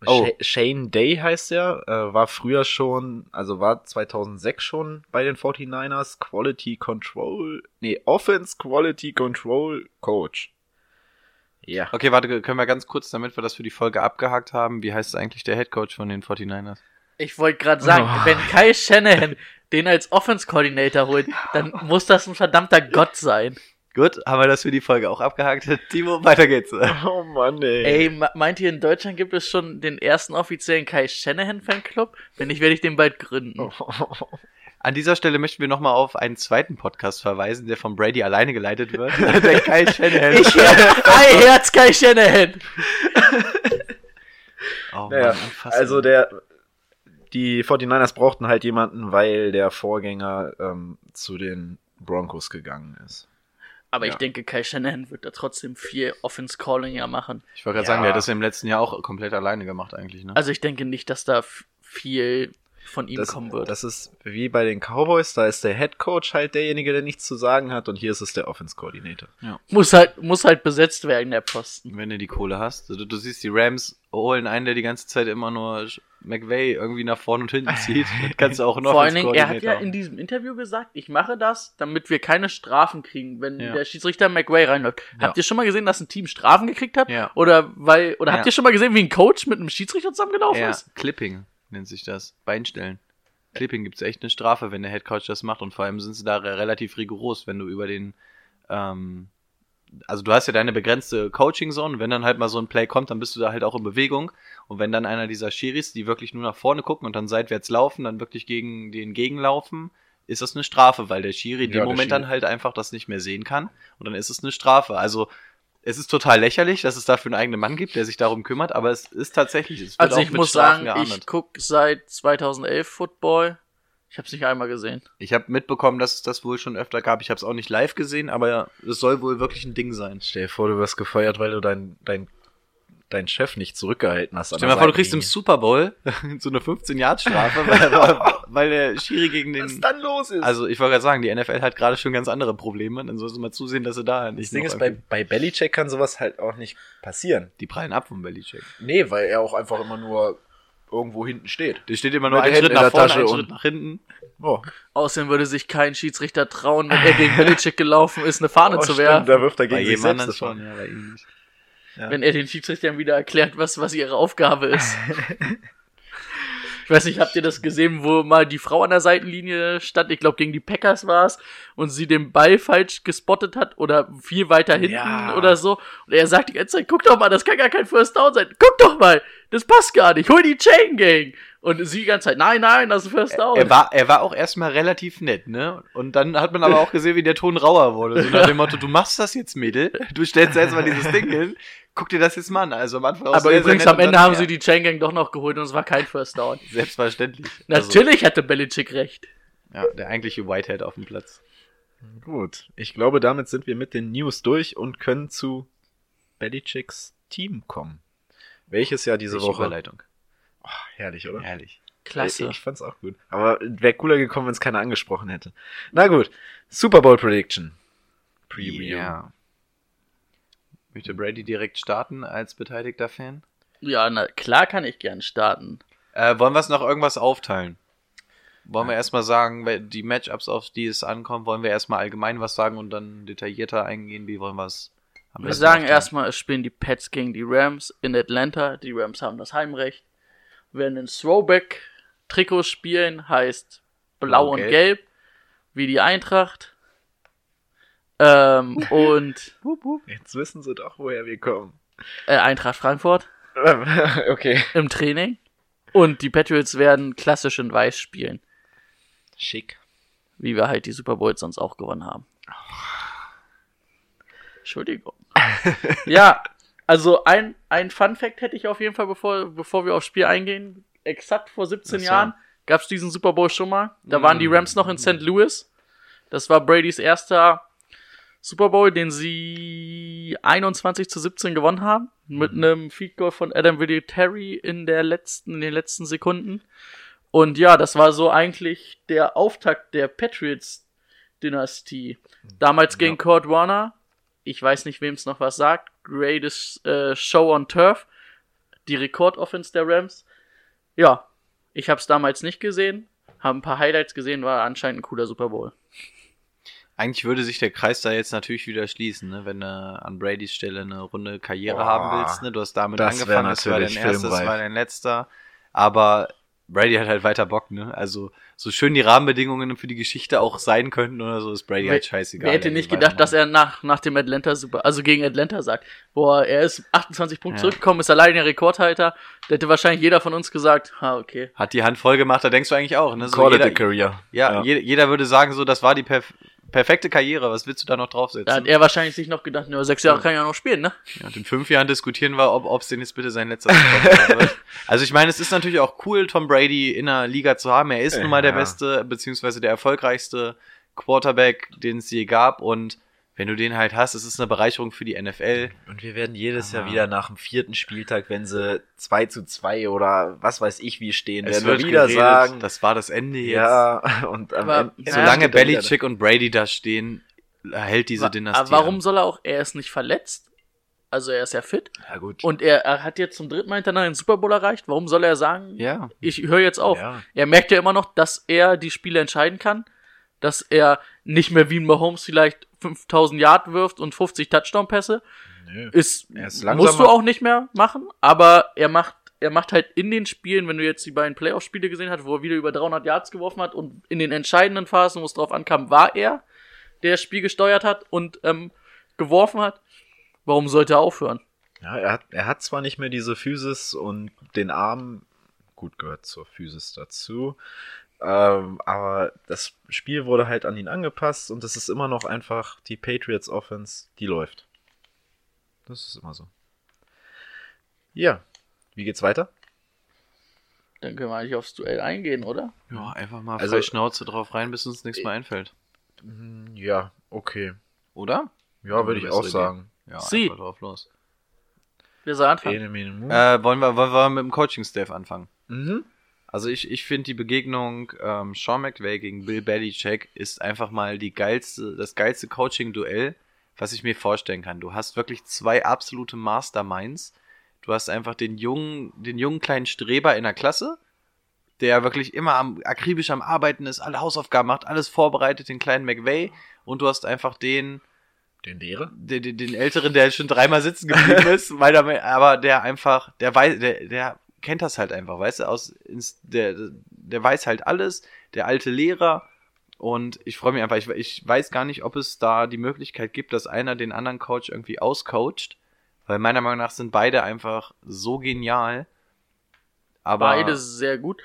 Oh. Sha- Shane Day heißt er, äh, war früher schon, also war 2006 schon bei den 49ers Quality Control, nee, Offense Quality Control Coach. Ja. Okay, warte, können wir ganz kurz, damit wir das für die Folge abgehakt haben, wie heißt eigentlich der Head Coach von den 49ers? Ich wollte gerade sagen, Oh. wenn Kai Shanahan den als Offense Coordinator holt, dann muss das ein verdammter Gott sein. Gut, haben wir das für die Folge auch abgehakt. *laughs* Timo, weiter geht's. *laughs* Oh Mann, ey. Ey, me- meint ihr, in Deutschland gibt es schon den ersten offiziellen Kai Shanahan Fanclub? Wenn nicht, werde ich den bald gründen. *laughs* An dieser Stelle möchten wir nochmal auf einen zweiten Podcast verweisen, der von Brady alleine geleitet wird. der Kai Shanahan. Ich Hi, Herz Kai Shanahan! oh, Naja, unfassbar. also der, die 49ers brauchten halt jemanden, weil der Vorgänger ähm, zu den Broncos gegangen ist. Aber ich Ja. denke, Kai Shanahan wird da trotzdem viel Offense Calling ja machen. Ich wollte gerade Ja. sagen, der hat das im letzten Jahr auch komplett alleine gemacht eigentlich, ne? Also ich denke nicht, dass da viel von ihm Das, kommen wird. das ist wie bei den Cowboys, da ist der Head Coach halt derjenige, der nichts zu sagen hat und hier ist es der Offense Coordinator. muss halt, muss halt besetzt werden, der Posten. Wenn du die Kohle hast. Du, du siehst, die Rams holen einen, der die ganze Zeit immer nur McVay irgendwie nach vorne und hinten zieht. *laughs* Das kannst du auch noch Vor allen Dingen, er hat ja in diesem Interview gesagt, ich mache das, damit wir keine Strafen kriegen, wenn Ja. der Schiedsrichter McWay reinläuft. Ja. Habt ihr schon mal gesehen, dass ein Team Strafen gekriegt hat? Ja. Oder weil, oder Ja. habt ihr schon mal gesehen, wie ein Coach mit einem Schiedsrichter zusammengelaufen Ja, ist? Clipping nennt sich das. Beinstellen. Clipping gibt's echt eine Strafe, wenn der Headcoach das macht. Und vor allem sind sie da re- relativ rigoros, wenn du über den, ähm, also du hast ja deine begrenzte Coaching-Zone. Wenn dann halt mal so ein Play kommt, dann bist du da halt auch in Bewegung. Und wenn dann einer dieser Schiris, die wirklich nur nach vorne gucken und dann seitwärts laufen, dann wirklich gegen den gegenlaufen, ist das eine Strafe, weil der Schiri in Ja, dem Moment Schiri. dann halt einfach das nicht mehr sehen kann. Und dann ist es eine Strafe. Also es ist total lächerlich, dass es dafür einen eigenen Mann gibt, der sich darum kümmert, aber es ist tatsächlich, es wird Also auch ich mit muss Strafen sagen, geahndet. ich guck seit 2011 Football. Ich habe es nicht einmal gesehen. Ich habe mitbekommen, dass es das wohl schon öfter gab. Ich habe es auch nicht live gesehen, aber es soll wohl wirklich ein Ding sein. Stell dir vor, du wirst gefeuert, weil du dein, dein, dein Chef nicht zurückgehalten hast. Stell dir mal vor, du kriegst im. Super Bowl *laughs* so eine 15-Yard-Strafe, *laughs* weil, weil der Schiri gegen den... Was dann los ist. Also ich wollte gerade sagen, die NFL hat gerade schon ganz andere Probleme. Dann sollst du mal zusehen, dass sie da nicht das Ding ist, bei, bei Belichick kann sowas halt auch nicht passieren. Die prallen ab vom Belichick. Nee, weil er auch einfach immer nur irgendwo hinten steht. Der steht immer nur einen Schritt nach der vorne, einen Schritt nach hinten. Oh, Außerdem würde sich kein Schiedsrichter trauen, wenn er gegen Belichick gelaufen ist, eine Fahne oh zu werfen. da wirft er Bei gegen sich jedem selbst schon. ja, bei ihm nicht. Wenn er den Schiedsrichtern wieder erklärt, was, was ihre Aufgabe ist. *laughs* Ich weiß nicht, habt ihr das gesehen, wo mal die Frau an der Seitenlinie stand? Ich glaube, gegen die Packers war es und sie den Ball falsch gespottet hat oder viel weiter hinten Ja. oder so. Und er sagt die ganze Zeit, guck doch mal, das kann gar kein First Down sein. Guck doch mal, das passt gar nicht. Hol die Chain Gang. Und sie die ganze Zeit, nein, nein, das ist ein First Down. Er war, er war auch erstmal relativ nett, ne? Und dann hat man aber auch gesehen, wie der Ton rauer wurde. So nach dem Motto, du machst das jetzt, Mädel. Du stellst erstmal dieses Ding hin. Guck dir das jetzt mal an. Also am Anfang Aber sehr, sehr übrigens, nett am Ende haben ja, sie die Chain Gang doch noch geholt und es war kein First Down. Selbstverständlich. Also, Natürlich hatte Belichick recht. ja, der eigentliche Whitehead auf dem Platz. Gut, ich glaube, damit sind wir mit den News durch und können zu Belichicks Team kommen. Welches ja diese Welche Woche. Überleitung. Oh, herrlich, oder? Herrlich. Klasse. Ich fand's auch gut. Aber wäre cooler gekommen, wenn es keiner angesprochen hätte. Na gut, Super Bowl Prediction. Preview. Ja. Möchte Brady direkt starten als beteiligter Fan? Ja, na klar kann ich gern starten. Äh, wollen wir es noch irgendwas aufteilen? Wollen wir erstmal sagen, die Matchups, auf die es ankommt, wollen wir erstmal allgemein was sagen und dann detaillierter eingehen? Wie wollen wir es am Wir sagen aufteilen? erstmal, es spielen die Pets gegen die Rams in Atlanta. Die Rams haben das Heimrecht. Wir werden ein Throwback-Trikot spielen, heißt blau und Blau-Gelb. gelb, wie die Eintracht. Ähm, *laughs* und Jetzt wissen sie doch, woher wir kommen. äh, Eintracht Frankfurt *laughs* okay. im Training. Und die Patriots werden klassisch in Weiß spielen, Schick. wie wir halt die Super Bowls sonst auch gewonnen haben. Entschuldigung. *laughs* ja, also ein, ein Fun Fact hätte ich auf jeden Fall, bevor, bevor wir aufs Spiel eingehen. Exakt vor 17 Ach so. Jahren gab es diesen Super Bowl schon mal. Da waren die Rams noch in St. Louis. Das war Bradys erster Super Bowl, den sie 21 zu 17 gewonnen haben. Mit einem Feed Goal von Adam Vinatieri in der letzten, in den letzten Sekunden. Und ja, das war so eigentlich der Auftakt der Patriots-Dynastie. Damals gegen Kurt Warner. Ich weiß nicht, wem es noch was sagt. Greatest äh, Show on Turf. Die Rekordoffense der Rams. Ja, ich habe es damals nicht gesehen. Habe ein paar Highlights gesehen, war anscheinend ein cooler Super Bowl. Eigentlich würde sich der Kreis da jetzt natürlich wieder schließen, ne? wenn du an Bradys Stelle eine runde Karriere Boah, haben willst. Ne? Du hast damit das angefangen, das war dein natürlich erstes, filmreif. war dein letzter. Aber Brady hat halt weiter Bock, ne? Also so schön die Rahmenbedingungen für die Geschichte auch sein könnten oder so, ist Brady halt scheißegal. Wer hätte nicht gedacht, dass er nach, nach dem Atlanta Super, also gegen Atlanta sagt, boah, er ist 28 Punkte Ja. zurückgekommen, ist allein der Rekordhalter. Da hätte wahrscheinlich jeder von uns gesagt, ha, okay. Hat die Hand voll gemacht, da denkst du eigentlich auch, ne? So Call it jeder, a career. ja, Jeder, jeder würde sagen, so, das war die perf perfekte Karriere, was willst du da noch draufsetzen? Da hat er wahrscheinlich sich noch gedacht, nur sechs Jahre kann ich ja noch spielen, ne? Ja, und in fünf Jahren diskutieren wir, ob es denn jetzt bitte sein letzter wird. *laughs* Also ich meine, es ist natürlich auch cool, Tom Brady in der Liga zu haben. Er ist nun mal der Ja. beste, beziehungsweise der erfolgreichste Quarterback, den es je gab. Und wenn du den halt hast, es ist eine Bereicherung für die NFL. Und wir werden jedes Jahr Ah. wieder nach dem vierten Spieltag, wenn sie 2 zu 2 oder was weiß ich wie stehen, Es werden wir wieder geredet, sagen, das war das Ende jetzt. ja, und am Aber- Ende, Solange Belichick und Brady da stehen, hält diese Wa- Dynastie. Aber warum an. soll er auch, er ist nicht verletzt? Also er ist ja fit. Ja gut. Und er, er hat jetzt zum dritten Mal hintereinander den Super Bowl erreicht. Warum soll er sagen, Ja. ich höre jetzt auf? Ja. Er merkt ja immer noch, dass er die Spiele entscheiden kann. Dass er nicht mehr wie ein Mahomes vielleicht 5000 Yard wirft und 50 Touchdown-Pässe. Nö. Ist, ist musst du auch nicht mehr machen, aber er macht, er macht halt in den Spielen, wenn du jetzt die beiden Playoff-Spiele gesehen hast, wo er wieder über 300 Yards geworfen hat und in den entscheidenden Phasen, wo es drauf ankam, war er, der das Spiel gesteuert hat und ähm, geworfen hat. Warum sollte er aufhören? Ja, er hat, er hat zwar nicht mehr diese Physis und den Arm, gut gehört zur Physis dazu, ähm, aber das Spiel wurde halt an ihn angepasst und es ist immer noch einfach die Patriots Offense, die läuft. Das ist immer so. Ja. Wie geht's weiter? Dann können wir eigentlich aufs Duell eingehen, oder? Ja, einfach mal Also- Schnauze drauf rein, bis uns nichts mehr einfällt. Ja, okay. Oder? Ja, würde ich auch Idee. sagen. Ja, Sie. einfach drauf los. Wer soll anfangen? Äh, wollen, wir, wollen wir mit dem Coaching-Staff anfangen? Mhm. Also ich, ich finde die Begegnung ähm, Sean McVay gegen Bill Belichick ist einfach mal die geilste, das geilste Coaching-Duell, was ich mir vorstellen kann. Du hast wirklich zwei absolute Masterminds. Du hast einfach den jungen, den jungen kleinen Streber in der Klasse, der wirklich immer am, akribisch am Arbeiten ist, alle Hausaufgaben macht, alles vorbereitet, den kleinen McVay. Und du hast einfach den, Den Lehrer? den, den, den Älteren, der schon dreimal sitzen geblieben *laughs* ist, weil der, aber der einfach, der weiß, der, der kennt das halt einfach, weißt du, aus, ins, der, der weiß halt alles, der alte Lehrer. Und ich freue mich einfach, ich, ich weiß gar nicht, ob es da die Möglichkeit gibt, dass einer den anderen Coach irgendwie auscoacht, weil meiner Meinung nach sind beide einfach so genial. Aber Beide sehr gut.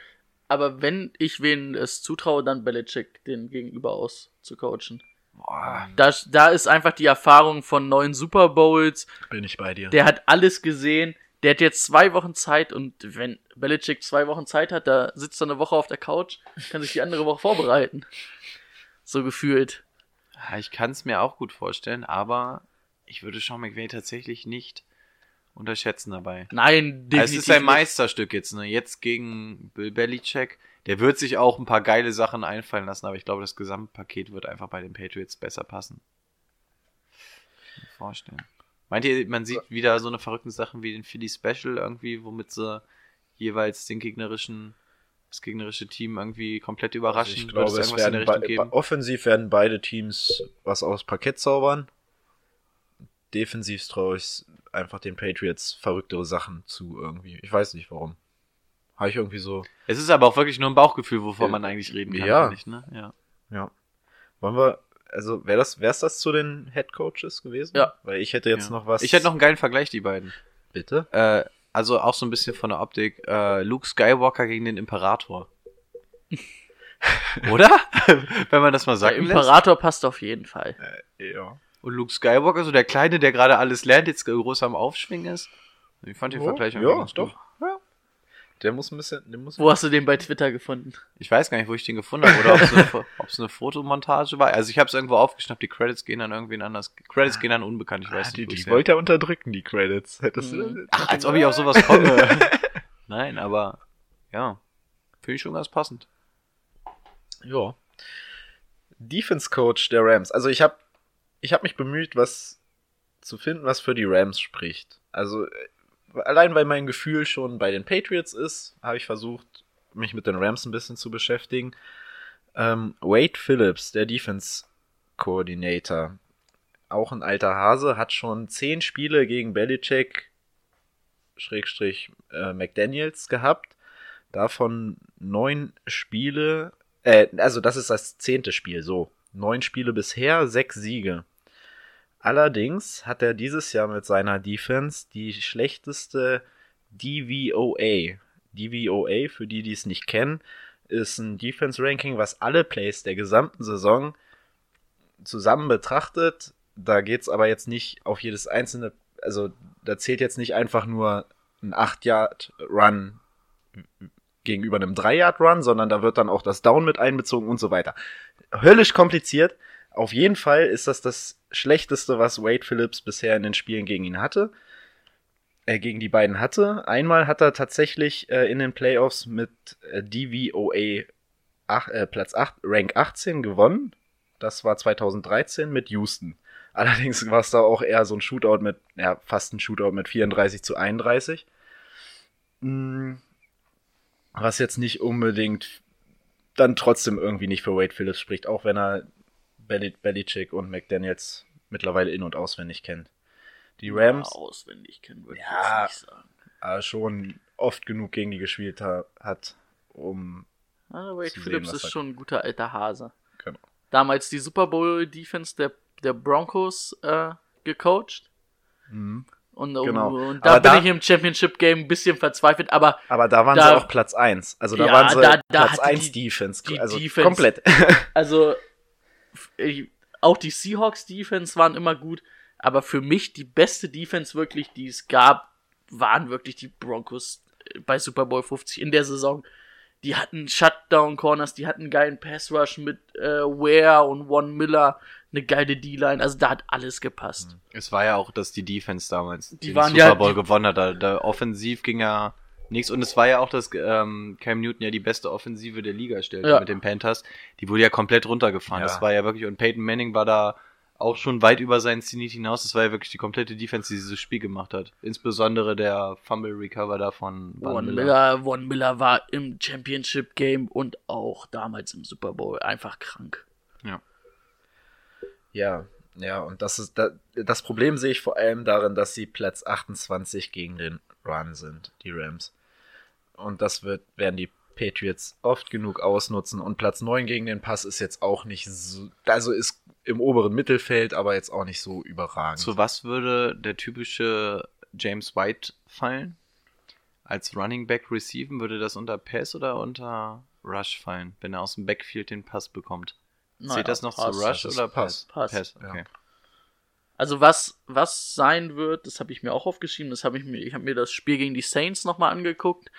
Aber wenn ich wen es zutraue, dann Belichick den Gegenüber auszucoachen. boah, Da, da ist einfach die Erfahrung von neun Super Bowls. Bin ich bei dir. Der hat alles gesehen. Der hat jetzt zwei Wochen Zeit und wenn Belichick zwei Wochen Zeit hat, da sitzt er eine Woche auf der Couch, kann sich die andere Woche vorbereiten. So gefühlt. Ja, ich kann es mir auch gut vorstellen, aber ich würde Sean McVay tatsächlich nicht unterschätzen dabei. Nein, definitiv. Also es ist sein nicht. Meisterstück jetzt, ne? Jetzt gegen Bill Belichick. Der wird sich auch ein paar geile Sachen einfallen lassen, aber ich glaube, das Gesamtpaket wird einfach bei den Patriots besser passen. Kann ich mir Vorstellen. Meint ihr, man sieht wieder so eine verrückten Sachen wie den Philly Special irgendwie, womit sie jeweils den gegnerischen, das gegnerische Team irgendwie komplett überraschen? Also ich glaube, es werden be geben? offensiv werden beide Teams was aus Parkett zaubern. Defensiv traue ich einfach den Patriots verrücktere Sachen zu irgendwie. Ich weiß nicht warum. Habe ich irgendwie so. Es ist aber auch wirklich nur ein Bauchgefühl, wovon Äh, man eigentlich reden kann. ja. Ich, ne? ja. Ja. Wollen wir. Also wäre das, wär's das zu den Head Coaches gewesen? Ja. Weil ich hätte jetzt ja. noch was. Ich hätte noch einen geilen Vergleich, die beiden. Bitte? Äh, also auch so ein bisschen von der Optik. Äh, Luke Skywalker gegen den Imperator. *laughs* Oder? Wenn man das mal Der sagen lässt. Imperator passt auf jeden Fall. Ja. Und Luke Skywalker, so der Kleine, der gerade alles lernt, jetzt groß am Aufschwingen ist. Ich fand den Vergleich irgendwie ja, ganz doch. gut. Ja. Der muss ein bisschen. Der muss Wo hast du den bei Twitter gefunden? Ich weiß gar nicht, wo ich den gefunden habe oder ob es eine, *laughs* eine Fotomontage war. Also ich habe es irgendwo aufgeschnappt, die Credits gehen an irgendwen anders. Credits gehen an unbekannt, ich weiß Ah, die, nicht. die her- wollte er unterdrücken, die Credits. Hättest du Mhm. Ach, als ob ich auf sowas komme. *laughs* *laughs* Nein, aber ja, finde ich schon ganz passend. Ja. Defense Coach der Rams. Also ich habe ich hab mich bemüht, was zu finden, was für die Rams spricht. Also allein weil mein Gefühl schon bei den Patriots ist, habe ich versucht, mich mit den Rams ein bisschen zu beschäftigen. Ähm, Wade Phillips, der Defense Coordinator, auch ein alter Hase, hat schon zehn Spiele gegen Belichick Schrägstrich äh, McDaniels gehabt. Davon neun Spiele, äh, also das ist das zehnte Spiel, so. Neun Spiele bisher, sechs Siege. Allerdings hat er dieses Jahr mit seiner Defense die schlechteste DVOA. DVOA, für die, die es nicht kennen, ist ein Defense-Ranking, was alle Plays der gesamten Saison zusammen betrachtet. Da geht es aber jetzt nicht auf jedes einzelne, also da zählt jetzt nicht einfach nur ein 8-Yard-Run gegenüber einem 3-Yard-Run, sondern da wird dann auch das Down mit einbezogen und so weiter. Höllisch kompliziert. Auf jeden Fall ist das das Schlechteste, was Wade Phillips bisher in den Spielen gegen ihn hatte. Äh, gegen die beiden hatte. Einmal hat er tatsächlich äh, in den Playoffs mit äh, DVOA ach, äh, Platz 8, Rank 18 gewonnen. Das war 2013 mit Houston. *laughs* Allerdings war es da auch eher so ein Shootout mit, ja, fast ein Shootout mit 34 zu 31. Mm, Was jetzt nicht unbedingt dann trotzdem irgendwie nicht für Wade Phillips spricht, auch wenn er Belichick und McDaniels mittlerweile in- und auswendig kennt. Die Rams Ja, auswendig kennen würde ich Ja. jetzt nicht sagen. äh, schon oft genug gegen die gespielt ha hat, um Ah, Wade Phillips ist schon ein guter alter Hase. Genau. Damals die Super Bowl Defense der, der Broncos äh, gecoacht. Mhm. Und, Genau. und da Aber bin da- ich im Championship Game ein bisschen verzweifelt, aber Aber da waren Da- sie auch Platz 1. Also da Ja, waren sie da- Platz hatte 1 die- Defense. die also Defense- komplett. also ich, *laughs* auch die Seahawks Defense waren immer gut. Aber für mich die beste Defense wirklich, die es gab, waren wirklich die Broncos äh, bei Super Bowl 50 in der Saison. Die hatten Shutdown Corners, die hatten einen geilen Pass Rush mit äh, Ware und One Miller, eine geile D-Line. Also da hat alles gepasst. Es war ja auch, dass die Defense damals Die den Super ja- Bowl die- gewonnen hat. Da, da offensiv ging ja nichts. Und es war ja auch, dass ähm, Cam Newton ja die beste Offensive der Liga stellte Ja. mit den Panthers. Die wurde ja komplett runtergefahren. Ja. Das war ja wirklich, und Peyton Manning war da auch schon weit über seinen Zenit hinaus. Das war ja wirklich die komplette Defense, die dieses Spiel gemacht hat. Insbesondere der Fumble Recover da von Von Von Miller, Von Miller war im Championship Game und auch damals im Super Bowl einfach krank. Ja, ja, und das ist da, das Problem sehe ich vor allem darin, dass sie Platz 28 gegen den Run sind, die Rams. Und das wird, werden die Patriots oft genug ausnutzen. Und Platz 9 gegen den Pass ist jetzt auch nicht so, also ist im oberen Mittelfeld, aber jetzt auch nicht so überragend. Zu was würde der typische James White fallen? Als Running Back receiven, würde das unter Pass oder unter Rush fallen, wenn er aus dem Backfield den Pass bekommt? Naja, Zählt das noch Pass. zu Rush oder Pass. Pass? Pass. okay. Also was, was sein wird, das habe ich mir auch aufgeschrieben, das habe ich mir, ich habe mir das Spiel gegen die Saints nochmal angeguckt.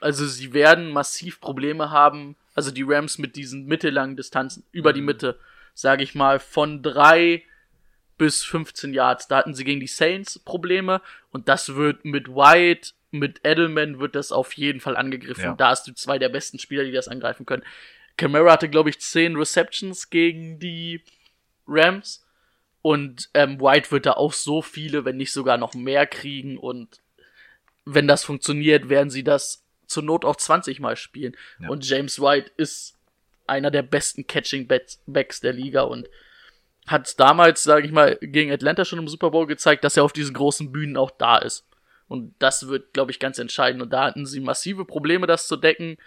Also sie werden massiv Probleme haben, also die Rams mit diesen mittellangen Distanzen über die Mitte, sage ich mal, von drei bis 15 Yards. Da hatten sie gegen die Saints Probleme und das wird mit White, mit Edelman wird das auf jeden Fall angegriffen. Ja. Da hast du zwei der besten Spieler, die das angreifen können. Camara hatte, glaube ich, 10 Receptions gegen die Rams. Und ähm, White wird da auch so viele, wenn nicht sogar noch mehr kriegen. Und wenn das funktioniert, werden sie das zur Not auch 20 Mal spielen. Ja. Und James White ist einer der besten Catching Backs der Liga und hat damals, sage ich mal, gegen Atlanta schon im Super Bowl gezeigt, dass er auf diesen großen Bühnen auch da ist. Und das wird, glaube ich, ganz entscheidend. Und da hatten sie massive Probleme, das zu decken,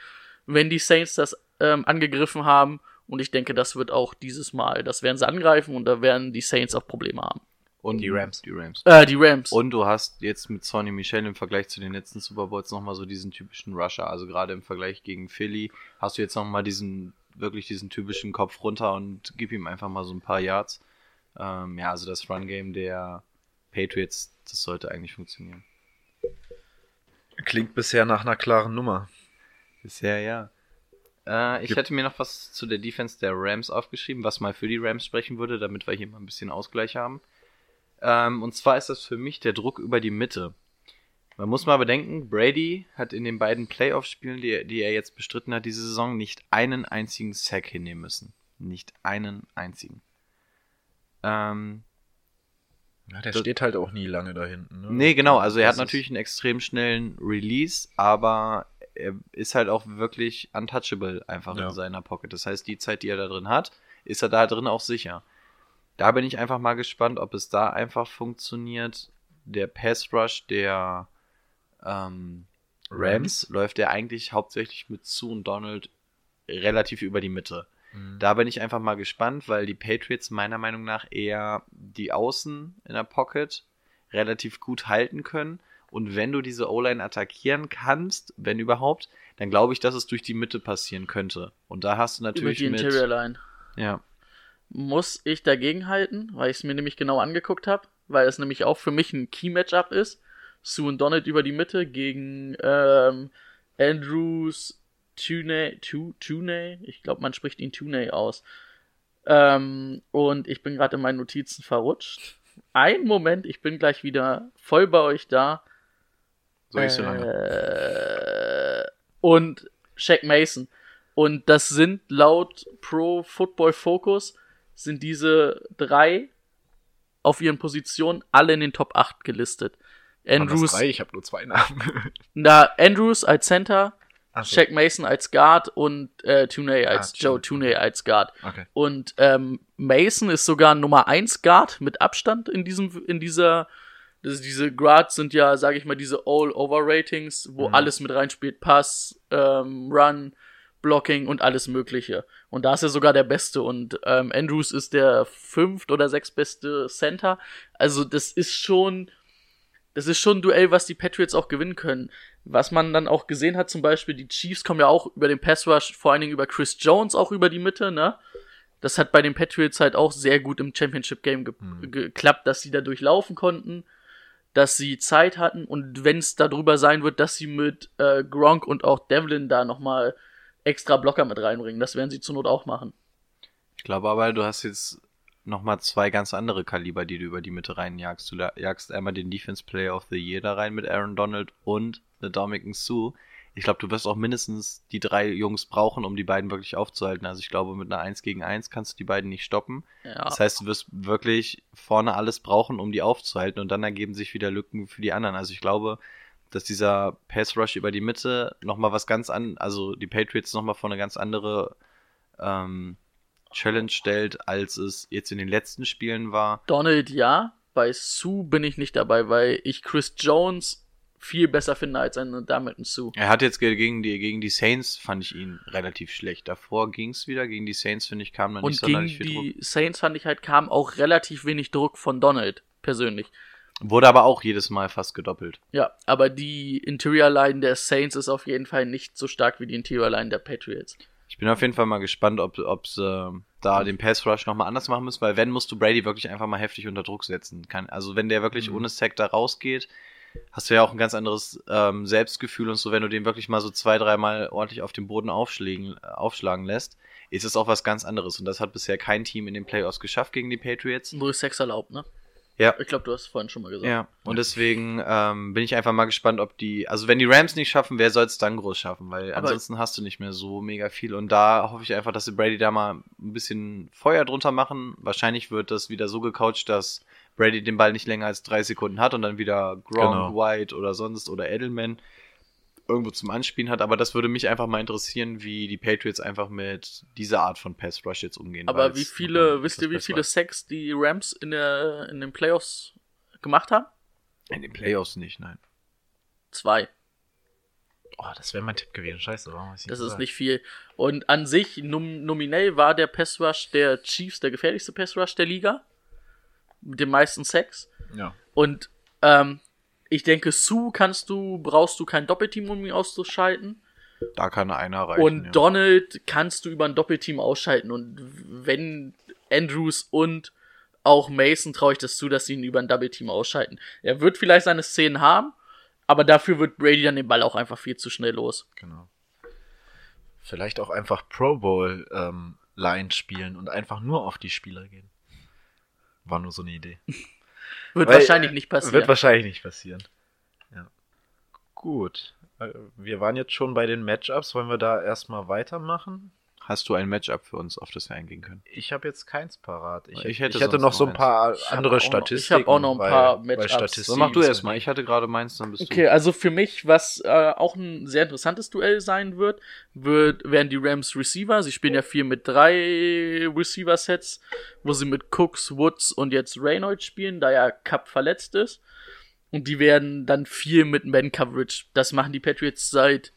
wenn die Saints das ähm, angegriffen haben. Und ich denke, das wird auch dieses Mal, das werden sie angreifen und da werden die Saints auch Probleme haben. Und Die Rams. Die Rams. Äh, die Rams. Und du hast jetzt mit Sonny Michel im Vergleich zu den letzten Super Bowls nochmal so diesen typischen Rusher. Also gerade im Vergleich gegen Philly hast du jetzt nochmal diesen, wirklich diesen typischen Kopf runter und gib ihm einfach mal so ein paar Yards. Ähm, ja, also das Run-Game der Patriots, das sollte eigentlich funktionieren. Klingt bisher nach einer klaren Nummer. Bisher ja. Äh, ich Gibt- hätte mir noch was zu der Defense der Rams aufgeschrieben, was mal für die Rams sprechen würde, damit wir hier mal ein bisschen Ausgleich haben. Ähm, und zwar ist das für mich der Druck über die Mitte. Man muss mal bedenken, Brady hat in den beiden Playoff-Spielen, die, die er jetzt bestritten hat, diese Saison nicht einen einzigen Sack hinnehmen müssen. Nicht einen einzigen. Ähm, Ja, der Das- steht halt auch nie lange da hinten. Ne? Nee, genau. Also er hat natürlich einen extrem schnellen Release, aber er ist halt auch wirklich untouchable einfach Ja. in seiner Pocket. Das heißt, die Zeit, die er da drin hat, ist er da drin auch sicher. Da bin ich einfach mal gespannt, ob es da einfach funktioniert. Der Pass Rush der ähm, Rams läuft ja eigentlich hauptsächlich mit Sue und Donald relativ über die Mitte. Mhm. Da bin ich einfach mal gespannt, weil die Patriots meiner Meinung nach eher die Außen in der Pocket relativ gut halten können. Und wenn du diese O-Line attackieren kannst, wenn überhaupt, dann glaube ich, dass es durch die Mitte passieren könnte. Und da hast du über natürlich die mit. Interior Line. Ja, Muss ich dagegen halten, weil ich es mir nämlich genau angeguckt habe, weil es nämlich auch für mich ein Key-Matchup ist. Sue und Donald über die Mitte gegen ähm, Andrews Tuney, Tu- Tuney, ich glaube, man spricht ihn Tuney aus. Ähm, und ich bin gerade in meinen Notizen verrutscht. Ein Moment, ich bin gleich wieder voll bei euch da. So nicht so lange. Äh, und Shaq Mason. Und das sind laut Pro Football Focus sind diese drei auf ihren Positionen alle in den Top 8 gelistet. Andrews, drei? Ich habe nur zwei Namen. *laughs* na, Andrews als Center, Ach so. Shaq Mason als Guard und äh, Tuney als Ah, Joe. Tuney als Guard. Okay. Und ähm, Mason ist sogar Nummer 1 Guard mit Abstand in diesem, in dieser, das, diese Guards sind ja, sage ich mal, diese All-Over-Ratings, wo Mhm. alles mit reinspielt, Pass, ähm, Run, Blocking und alles Mögliche. Und da ist er sogar der Beste und ähm, Andrews ist der fünft oder sechstbeste Center. Also das ist schon, das ist schon ein Duell, was die Patriots auch gewinnen können. Was man dann auch gesehen hat, zum Beispiel, die Chiefs kommen ja auch über den Pass Rush, vor allen Dingen über Chris Jones auch über die Mitte, ne? Das hat bei den Patriots halt auch sehr gut im Championship-Game ge Hm. geklappt, dass sie da durchlaufen konnten, dass sie Zeit hatten und wenn es darüber sein wird, dass sie mit äh, Gronk und auch Devlin da nochmal extra Blocker mit reinbringen. Das werden sie zur Not auch machen. Ich glaube aber, du hast jetzt nochmal zwei ganz andere Kaliber, die du über die Mitte reinjagst. Du jagst einmal den Defense Player of the Year da rein mit Aaron Donald und eine Dominican Sue. Ich glaube, du wirst auch mindestens die drei Jungs brauchen, um die beiden wirklich aufzuhalten. Also ich glaube, mit einer 1 gegen 1 kannst du die beiden nicht stoppen. Ja. Das heißt, du wirst wirklich vorne alles brauchen, um die aufzuhalten und dann ergeben sich wieder Lücken für die anderen. Also ich glaube, dass dieser Pass Rush über die Mitte nochmal was ganz an, also die Patriots nochmal vor eine ganz andere ähm, Challenge stellt, als es jetzt in den letzten Spielen war. Donald ja, bei Sue bin ich nicht dabei, weil ich Chris Jones viel besser finde als einen Dominican Sue. Er hat jetzt ge- gegen die, gegen die Saints, fand ich ihn relativ schlecht. Davor ging es wieder. Gegen die Saints, finde ich, kam da nicht gegen sonderlich viel Druck. die Saints fand ich halt, kam auch relativ wenig Druck von Donald, persönlich. Wurde aber auch jedes Mal fast gedoppelt. Ja, aber die Interior Line der Saints ist auf jeden Fall nicht so stark wie die Interior Line der Patriots. Ich bin auf jeden Fall mal gespannt, ob, ob sie äh, da den Pass Rush nochmal anders machen müssen, weil wenn musst du Brady wirklich einfach mal heftig unter Druck setzen. Kann, also wenn der wirklich Mhm. ohne Sack da rausgeht, hast du ja auch ein ganz anderes ähm, Selbstgefühl und so, wenn du den wirklich mal so zwei, dreimal ordentlich auf dem Boden aufschlägen, äh, aufschlagen lässt, ist es auch was ganz anderes. Und das hat bisher kein Team in den Playoffs geschafft gegen die Patriots. Wo ist Sex erlaubt, ne? Ja. Ich glaube, du hast es vorhin schon mal gesagt. Ja, und deswegen ähm, bin ich einfach mal gespannt, ob die, also wenn die Rams nicht schaffen, wer soll es dann groß schaffen? Weil Aber- ansonsten hast du nicht mehr so mega viel. Und da hoffe ich einfach, dass sie Brady da mal ein bisschen Feuer drunter machen. Wahrscheinlich wird das wieder so gecoacht, dass Brady den Ball nicht länger als drei Sekunden hat und dann wieder Gronk, Genau. White oder sonst oder Edelman irgendwo zum Anspielen hat. Aber das würde mich einfach mal interessieren, wie die Patriots einfach mit dieser Art von Pass Rush jetzt umgehen. Aber wie viele, wisst ihr, wie etwas viele Sacks die Rams in, der, in den Playoffs gemacht haben? In den Playoffs nicht, nein. Zwei. Oh, das wäre mein Tipp gewesen. Scheiße, warum ich's Das ist nicht viel. Und an sich, num nominell war der Pass Rush der Chiefs der gefährlichste Pass Rush der Liga. Mit den meisten Sacks. Ja. Und ähm, ich denke, Sue kannst du, brauchst du kein Doppelteam, um ihn auszuschalten. Da kann einer reichen. und ja. Donald kannst du über ein Doppelteam ausschalten. Und wenn Andrews und auch Mason traue ich das zu, dass sie ihn über ein Doppelteam ausschalten. Er wird vielleicht seine Szenen haben, aber dafür wird Brady dann den Ball auch einfach viel zu schnell los. Genau. Vielleicht auch einfach Pro Bowl ähm, Line spielen und einfach nur auf die Spieler gehen. War nur so eine Idee. *laughs* Wird Weil, wahrscheinlich nicht passieren. Wird wahrscheinlich nicht passieren. Ja. Gut. Äh, Wir waren jetzt schon bei den Matchups. Wollen wir da erstmal weitermachen? Hast du ein Matchup für uns, auf das wir eingehen können? Ich habe jetzt keins parat. Ich, Ich ich hätte hätte, sonst noch so ein eins. paar Ich hab andere auch noch- ich Statistiken. hab auch noch ein weil- paar weil Matchups. Statistiken So, mach du erstmal. Ich hatte gerade meins, dann bist Okay, also für mich, was äh, auch ein sehr interessantes Duell sein wird, wird, werden die Rams Receiver. Sie spielen ja viel mit drei Receiver-Sets, wo sie mit Cooks, Woods und jetzt Reynolds spielen, da ja Cup verletzt ist. Und die werden dann viel mit Man-Coverage. Das machen die Patriots seit,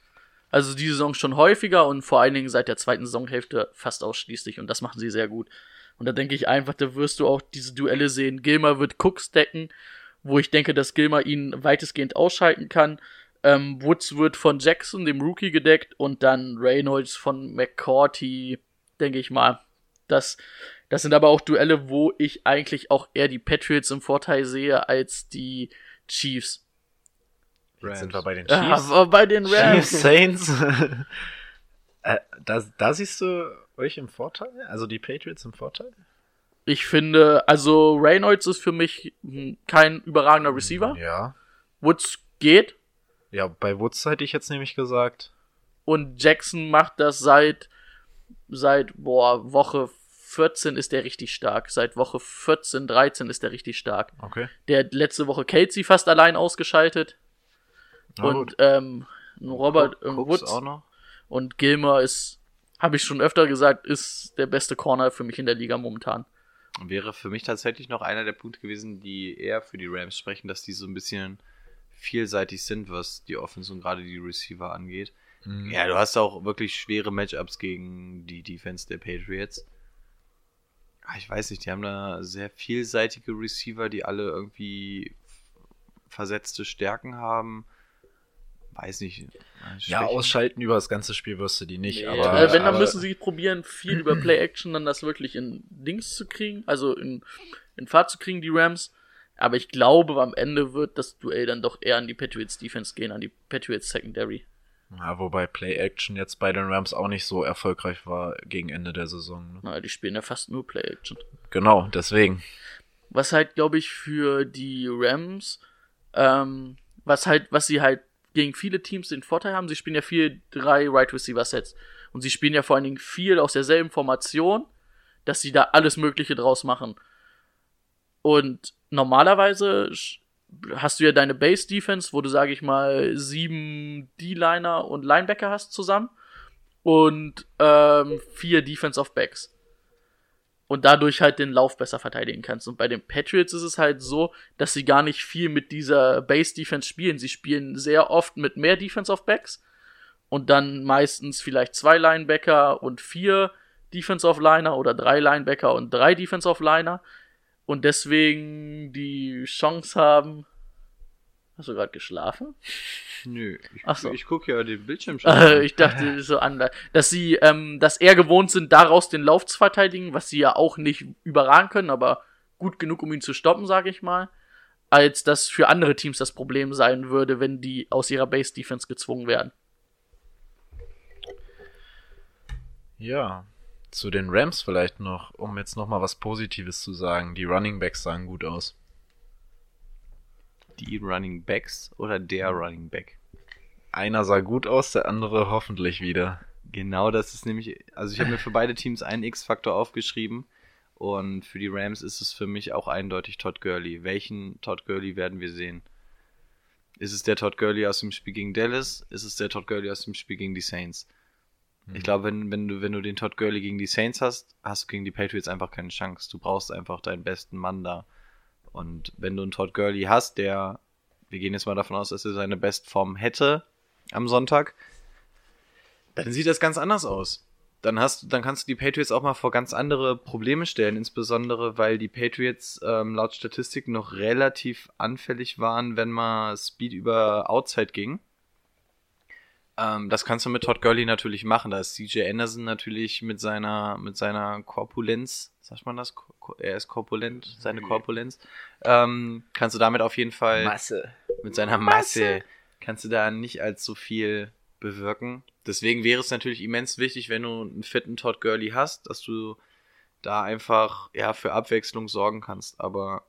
also die Saison schon häufiger und vor allen Dingen seit der zweiten Saisonhälfte fast ausschließlich. Und das machen sie sehr gut. Und da denke ich einfach, da wirst du auch diese Duelle sehen. Gilmer wird Cooks decken, wo ich denke, dass Gilmer ihn weitestgehend ausschalten kann. Ähm, Woods wird von Jackson, dem Rookie, gedeckt und dann Reynolds von McCourty, denke ich mal. Das, das sind aber auch Duelle, wo ich eigentlich auch eher die Patriots im Vorteil sehe als die Chiefs. Jetzt sind wir bei den Ja, Chiefs. *laughs* aber bei den Chiefs, Rams. Saints. *laughs* äh, da, da siehst du euch im Vorteil? Also die Patriots im Vorteil? Ich finde, also Reynolds ist für mich hm, kein überragender Receiver. Ja. Woods geht Ja, bei Woods hätte ich jetzt nämlich gesagt. und Jackson macht das seit seit boah, Woche 14 ist der richtig stark. Seit Woche 14, 13 ist der richtig stark. Okay. Der hat letzte Woche Kelsey fast allein ausgeschaltet Na und gut. ähm, Robert äh, Cooks Woods auch noch? und Gilmer ist habe ich schon öfter gesagt, ist der beste Corner für mich in der Liga momentan. Wäre für mich tatsächlich noch einer der Punkte gewesen, die eher für die Rams sprechen, dass die so ein bisschen vielseitig sind, was die Offense und gerade die Receiver angeht. Mhm. Ja, du hast auch wirklich schwere Matchups gegen die Defense der Patriots. Ah, Ich weiß nicht, die haben da sehr vielseitige Receiver, die alle irgendwie versetzte Stärken haben. Weiß nicht. Ja, Schwächen. ausschalten über das ganze Spiel wirst du die nicht. Nee, aber, äh, wenn, dann aber, müssen sie probieren, viel über Play-Action dann das wirklich in Dings zu kriegen, also in, in Fahrt zu kriegen, die Rams. Aber ich glaube, am Ende wird das Duell dann doch eher an die Patriots Defense gehen, an die Patriots Secondary. Ja, wobei Play-Action jetzt bei den Rams auch nicht so erfolgreich war gegen Ende der Saison. Ne? Na, die spielen ja fast nur Play-Action. Genau, deswegen. Was halt, glaube ich, für die Rams, ähm, was halt, was sie halt gegen viele Teams den Vorteil haben, sie spielen ja viel drei Right Receiver Sets. Und sie spielen ja vor allen Dingen viel aus derselben Formation, dass sie da alles Mögliche draus machen. Und normalerweise hast du ja deine Base Defense, wo du, sage ich mal, sieben D-Liner und Linebacker hast zusammen und ähm, vier Defense of Backs und dadurch halt den Lauf besser verteidigen kannst. Und bei den Patriots ist es halt so, dass sie gar nicht viel mit dieser Base Defense spielen. Sie spielen sehr oft mit mehr Defense of Backs und dann meistens vielleicht zwei Linebacker und vier Defense of Liner oder drei Linebacker und drei Defense of Liner und deswegen die Chance haben. Hast du gerade geschlafen? Nö, ich, Ach so. ich gucke ja den Bildschirm *laughs* schon. Äh, an. ich dachte so anders. Dass sie, ähm, dass eher gewohnt sind, daraus den Lauf zu verteidigen, was sie ja auch nicht überragen können, aber gut genug, um ihn zu stoppen, sage ich mal. Als das für andere Teams das Problem sein würde, wenn die aus ihrer Base Defense gezwungen werden. Ja, zu den Rams vielleicht noch, um jetzt noch mal was Positives zu sagen. Die Running Backs sahen gut aus. Die Running Backs oder der Running Back? Einer sah gut aus, der andere hoffentlich wieder. Genau, das ist nämlich, also ich habe mir für beide Teams einen X-Faktor aufgeschrieben und für die Rams ist es für mich auch eindeutig Todd Gurley. Welchen Todd Gurley werden wir sehen? Ist es der Todd Gurley aus dem Spiel gegen Dallas? Ist es der Todd Gurley aus dem Spiel gegen die Saints? Ich glaube, wenn, wenn, du, wenn du den Todd Gurley gegen die Saints hast, hast du gegen die Patriots einfach keine Chance. Du brauchst einfach deinen besten Mann da. Und wenn du einen Todd Gurley hast, der, wir gehen jetzt mal davon aus, dass er seine Bestform hätte am Sonntag, dann sieht das ganz anders aus. Dann hast, dann kannst du die Patriots auch mal vor ganz andere Probleme stellen, insbesondere weil die Patriots ähm, laut Statistik noch relativ anfällig waren, wenn mal Speed über Outside ging. Ähm, das kannst du mit Todd Gurley natürlich machen. Da ist CJ Anderson natürlich mit seiner, mit seiner Korpulenz, sagt man das? Er ist korpulent, seine Korpulenz. Ähm, kannst du damit auf jeden Fall Masse. mit seiner Masse kannst du da nicht allzu viel bewirken. Deswegen wäre es natürlich immens wichtig, wenn du einen fitten Todd Gurley hast, dass du da einfach ja für Abwechslung sorgen kannst. Aber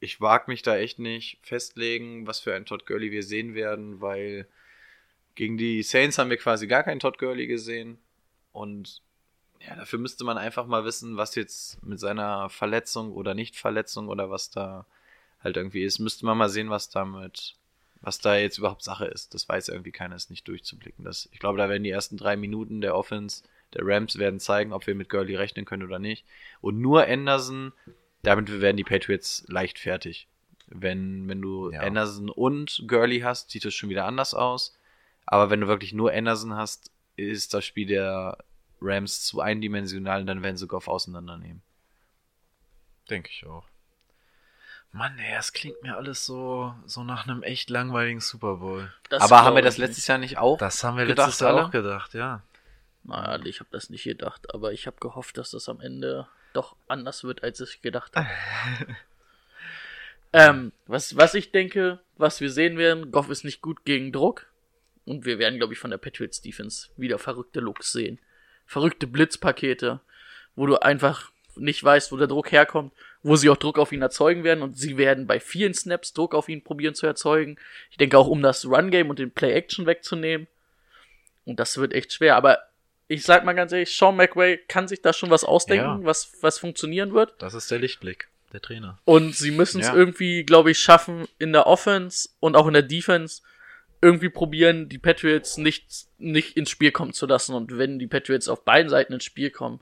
ich wage mich da echt nicht festlegen, was für einen Todd Gurley wir sehen werden, weil gegen die Saints haben wir quasi gar keinen Todd Gurley gesehen und ja, dafür müsste man einfach mal wissen, was jetzt mit seiner Verletzung oder Nicht-Verletzung oder was da halt irgendwie ist. Müsste man mal sehen, was damit, was da jetzt überhaupt Sache ist. Das weiß irgendwie keiner, ist nicht durchzublicken. Das, ich glaube, da werden die ersten drei Minuten der Offense der Rams werden zeigen, ob wir mit Gurley rechnen können oder nicht. Und nur Anderson, damit werden die Patriots leicht fertig. Wenn, wenn du Ja. Anderson und Gurley hast, sieht es schon wieder anders aus. Aber wenn du wirklich nur Anderson hast, ist das Spiel der Rams zu eindimensional und dann werden sie Goff auseinandernehmen. Denke ich auch. Mann, ey, das klingt mir alles so, so nach einem echt langweiligen Super Bowl. Das Aber haben wir das letztes nicht. Jahr nicht auch? Das haben wir Gedacht, letztes Jahr alle? auch gedacht, ja. Naja, ich habe das nicht gedacht, aber ich habe gehofft, dass das am Ende doch anders wird, als ich gedacht habe. *laughs* ähm, was, was ich denke, was wir sehen werden, Goff ist nicht gut gegen Druck. Und wir werden, glaube ich, von der Patriots Defense wieder verrückte Looks sehen. Verrückte Blitzpakete, wo du einfach nicht weißt, wo der Druck herkommt, wo sie auch Druck auf ihn erzeugen werden. Und sie werden bei vielen Snaps Druck auf ihn probieren zu erzeugen. Ich denke auch, um das Run-Game und den Play-Action wegzunehmen. Und das wird echt schwer. Aber ich sag mal ganz ehrlich, Sean McWay kann sich da schon was ausdenken, Ja. was, was funktionieren wird. Das ist der Lichtblick, der Trainer. Und sie müssen es Ja. irgendwie, glaube ich, schaffen, in der Offense und auch in der Defense irgendwie probieren, die Patriots nicht, nicht ins Spiel kommen zu lassen. Und wenn die Patriots auf beiden Seiten ins Spiel kommen,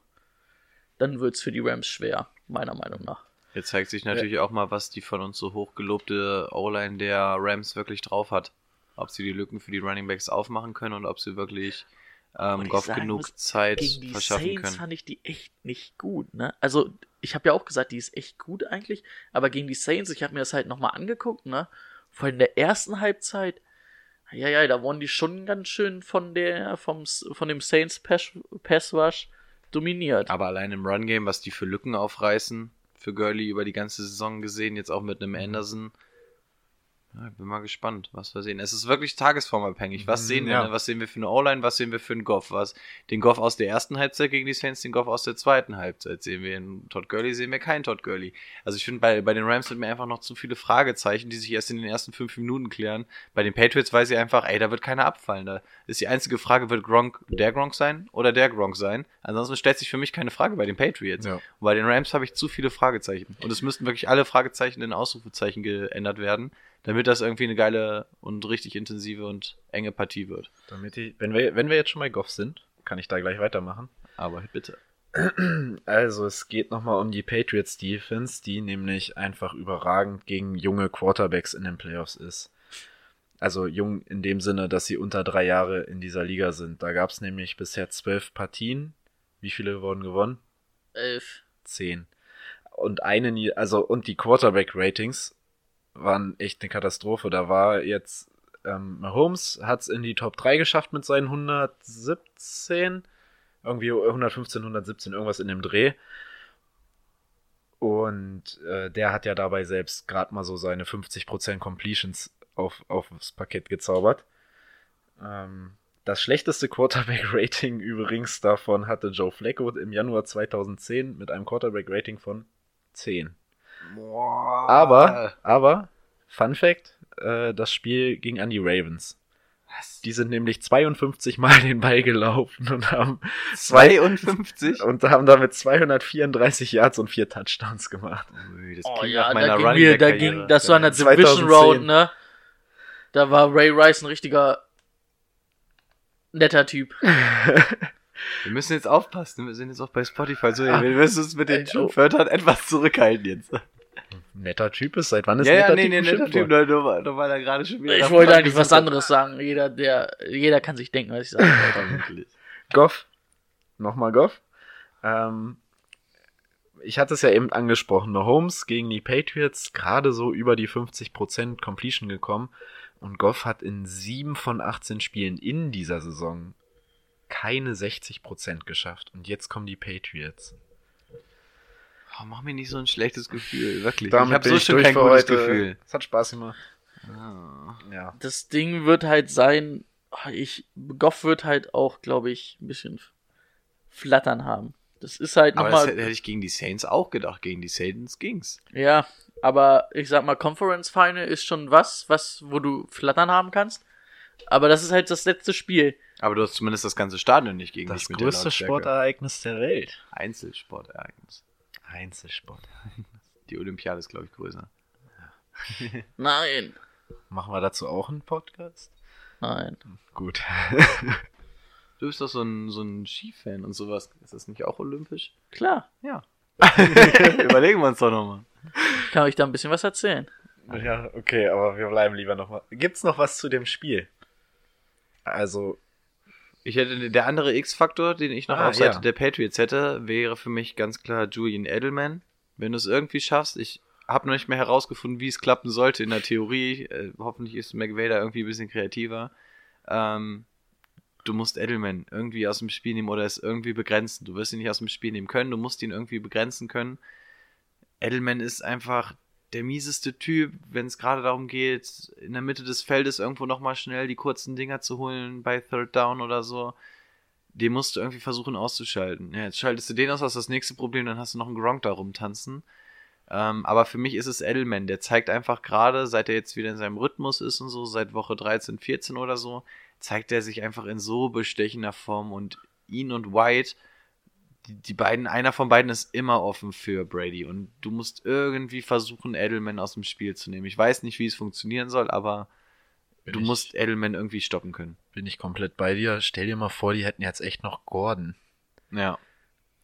dann wird's für die Rams schwer, meiner Meinung nach. Jetzt zeigt sich natürlich auch mal, was die von uns so hochgelobte O-Line der Rams wirklich drauf hat. Ob sie die Lücken für die Running Backs aufmachen können und ob sie wirklich ähm, Goff genug muss, Zeit Gegen die verschaffen Saints können. fand ich die echt nicht gut, ne? Also, ich habe ja auch gesagt, die ist echt gut eigentlich, aber gegen die Saints, ich habe mir das halt nochmal angeguckt, ne? Vor allem in der ersten Halbzeit, Ja, ja, da wurden die schon ganz schön von der, vom, von dem Saints Pass, Pass Rush dominiert. Aber allein im Run-Game, was die für Lücken aufreißen, für Gurley über die ganze Saison gesehen, jetzt auch mit einem Anderson. Ja, ich bin mal gespannt, was wir sehen. Es ist wirklich tagesformabhängig. Was Mhm, sehen wir? ja. Ne? Was sehen wir für eine O-Line? Was sehen wir für einen Goff? Was, den Goff aus der ersten Halbzeit gegen die Saints, den Goff aus der zweiten Halbzeit sehen wir. In Todd Gurley sehen wir keinen Todd Gurley. Also ich finde, bei, bei den Rams sind mir einfach noch zu viele Fragezeichen, die sich erst in den ersten fünf Minuten klären. Bei den Patriots weiß ich einfach, ey, da wird keiner abfallen. Da ist die einzige Frage, wird Gronk der Gronk sein oder der Gronk sein? Ansonsten stellt sich für mich keine Frage bei den Patriots. Ja. Und bei den Rams habe ich zu viele Fragezeichen. Und es müssten wirklich alle Fragezeichen in Ausrufezeichen geändert werden, damit das irgendwie eine geile und richtig intensive und enge Partie wird. Damit die, wenn, wir, wenn wir jetzt schon bei Goff sind, kann ich da gleich weitermachen. Aber bitte. Also es geht nochmal um die Patriots Defense, die nämlich einfach überragend gegen junge Quarterbacks in den Playoffs ist. Also jung in dem Sinne, dass sie unter drei Jahre in dieser Liga sind. Da gab es nämlich bisher zwölf Partien. Wie viele wurden gewonnen? Elf. Zehn. Und eine, Nie- also und die Quarterback-Ratings waren echt eine Katastrophe. Da war jetzt ähm, Mahomes hat es in die Top 3 geschafft mit seinen 117. Irgendwie 115, 117, irgendwas in dem Dreh. Und äh, der hat ja dabei selbst gerade mal so seine 50% Completions auf, aufs Parkett gezaubert. Ähm, das schlechteste Quarterback-Rating *laughs* übrigens davon hatte Joe Flacco im Januar 2010 mit einem Quarterback-Rating von 10. Aber, aber, Fun Fact, äh, das Spiel ging an die Ravens. Die sind nämlich 52 Mal *laughs* den Ball gelaufen und haben, 52? und haben damit 234 Yards und vier Touchdowns gemacht. Ui, das Oh ja, nach da ging Back da ging, das war eine 2010. Division Road, ne? Da war Ray Rice ein richtiger netter Typ. *laughs* Wir müssen jetzt aufpassen, wir sind jetzt auch bei Spotify. So, wir müssen uns mit den Ey, oh. Wörtern etwas zurückhalten jetzt. Netter Typ ist, seit wann ist Ja, ja, netter nee, Typ nee, netter? Typ, nur, nur, nur weil er gerade schon wieder. Ich wollte eigentlich was anderes sagen. Jeder, der, jeder kann sich denken, was ich sagen hat. wollte. Wirklich. Goff. Nochmal Goff. Ähm, ich hatte es ja eben angesprochen. Mahomes gegen die Patriots gerade so über die 50% Completion gekommen. Und Goff hat in sieben von 18 Spielen in dieser Saison keine 60% geschafft. Und jetzt kommen die Patriots. Oh, mach mir nicht so ein schlechtes Gefühl, wirklich. Damit ich habe bin so ich schon durch kein gutes heute. Gefühl. Es hat Spaß gemacht. Ah. Ja. Das Ding wird halt sein, ich, Goff wird halt auch, glaube ich, ein bisschen Flattern haben. Das ist halt Aber das nochmal, hätte ich gegen die Saints auch gedacht. Gegen die Saints ging's. ja, aber ich sag mal, Conference Final ist schon was, was, wo du Flattern haben kannst. Aber das ist halt das letzte Spiel. Aber du hast zumindest das ganze Stadion nicht gegen Das dich mit der größte. Sportereignis der Welt. Einzelsportereignis. Einzelsport. Die Olympiade ist, glaube ich, größer. Nein. Machen wir dazu auch einen Podcast? Nein. Gut. Du bist doch so ein, so ein Skifan und sowas. Ist das nicht auch olympisch? Klar. Ja. *laughs* Überlegen wir uns doch nochmal. Ich kann euch da ein bisschen was erzählen. Ja, okay, aber wir bleiben lieber noch mal. Gibt's noch was zu dem Spiel? Also, Ich hätte der andere X-Faktor, den ich noch Ah, auf Seite ja. der Patriots hätte, wäre für mich ganz klar Julian Edelman. Wenn du es irgendwie schaffst, ich habe noch nicht mehr herausgefunden, wie es klappen sollte in der Theorie. Äh, hoffentlich ist McVay da irgendwie ein bisschen kreativer. Ähm, du musst Edelman irgendwie aus dem Spiel nehmen oder es irgendwie begrenzen. Du wirst ihn nicht aus dem Spiel nehmen können, du musst ihn irgendwie begrenzen können. Edelman ist einfach der mieseste Typ, wenn es gerade darum geht, in der Mitte des Feldes irgendwo nochmal schnell die kurzen Dinger zu holen bei Third Down oder so. Den musst du irgendwie versuchen auszuschalten. Ja, jetzt schaltest du den aus, hast das nächste Problem, dann hast du noch einen Gronk da rumtanzen. Ähm, aber für mich ist es Edelman, der zeigt einfach gerade, seit er jetzt wieder in seinem Rhythmus ist und so, seit Woche 13, 14 oder so, zeigt er sich einfach in so bestechender Form und ihn und White, die, die beiden, einer von beiden ist immer offen für Brady und du musst irgendwie versuchen, Edelman aus dem Spiel zu nehmen. Ich weiß nicht, wie es funktionieren soll, aber Bin du ich- musst Edelman irgendwie stoppen können. bin ich komplett bei dir. Stell dir mal vor, die hätten jetzt echt noch Gordon. Ja.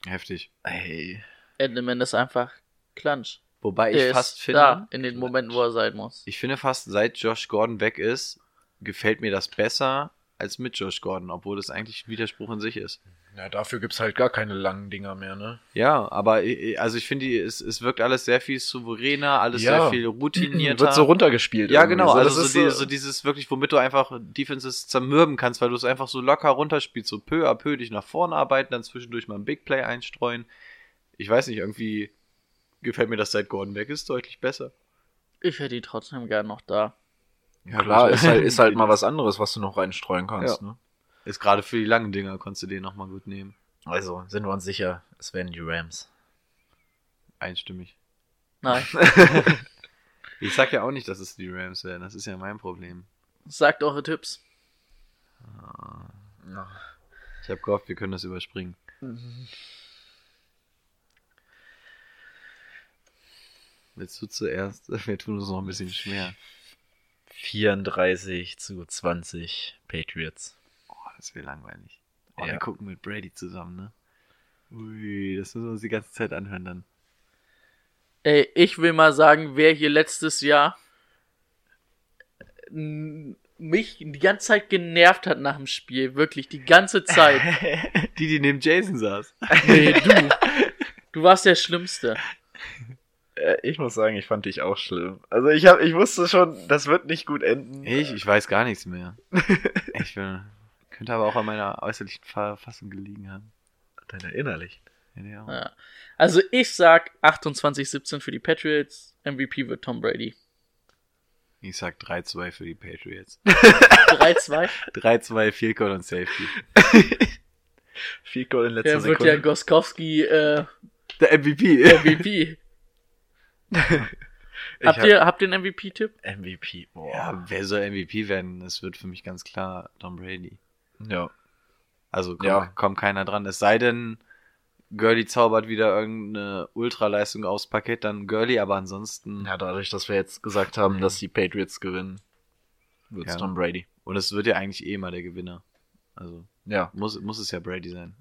Heftig. Ey. Edelman ist einfach Klatsch. Wobei Der ich fast finde, da, in den Momenten, wo er sein muss. ich finde fast, seit Josh Gordon weg ist, gefällt mir das besser als mit Josh Gordon, obwohl das eigentlich ein Widerspruch in sich ist. Ja, dafür gibt's halt gar keine langen Dinger mehr, ne? Ja, aber also ich finde, es, es wirkt alles sehr viel souveräner, alles Ja. sehr viel routinierter. Wird so runtergespielt. Ja, irgendwie. genau. So, Also das so, ist die, so dieses wirklich, womit du einfach Defenses zermürben kannst, weil du es einfach so locker runterspielst, so peu à peu dich nach vorne arbeiten, dann zwischendurch mal ein Big Play einstreuen. Ich weiß nicht, irgendwie gefällt mir das seit Gordon weg ist deutlich besser. Ich hätte ihn trotzdem gern noch da. Ja, Klar, ist halt, *laughs* ist halt mal was anderes, was du noch reinstreuen kannst. Ja. Ne? Ist gerade für die langen Dinger, konntest du den nochmal gut nehmen. Also, sind wir uns sicher, es werden die Rams. Einstimmig. Nein, *laughs* *laughs* Ich sag ja auch nicht, dass es die Rams werden, das ist ja mein Problem. sagt eure Tipps. Ich habe gehofft, wir können das überspringen. Willst du zuerst? Wir tun uns noch ein bisschen schwer. 34 zu 20 Patriots. Oh, das wäre langweilig. Oh, Ja. wir gucken mit Brady zusammen, ne? Ui, das müssen wir uns die ganze Zeit anhören dann. Ey, ich will mal sagen, wer hier letztes Jahr mich die ganze Zeit genervt hat nach dem Spiel, wirklich die ganze Zeit. *laughs* Die, die neben Jason saß. Nee, du. *laughs* Du warst der Schlimmste. Äh, Ich muss sagen, ich fand dich auch schlimm. Also ich hab, ich wusste schon, das wird nicht gut enden. Ich, ich weiß gar nichts mehr. *laughs* Ich bin, könnte aber auch an meiner äußerlichen Verfassung gelegen haben. Deiner innerlich. Ja, ja. Ja. Also ich sag 28-17 für die Patriots. MVP wird Tom Brady. Ich sag 3-2 für die Patriots. 3-2. 3-2, Field Goal und Safety. Viel Goal in letzter Der wird Sekunde. ja Goskowski äh, Der MVP. MVP. *laughs* Ich habt, hab- ihr, habt ihr einen MVP-Tipp? MVP. Boah. Ja, wer soll MVP werden? Das wird für mich ganz klar Tom Brady. ja. Also kommt, Ja. kommt keiner dran. Es sei denn, Gurley zaubert wieder irgendeine Ultraleistung aufs Paket, dann Gurley, aber ansonsten. Ja, dadurch, dass wir jetzt gesagt haben, dass die Patriots gewinnen, wird's Ja. Tom Brady. Und es wird ja eigentlich eh mal der Gewinner. Also Ja. muss, muss es ja Brady sein.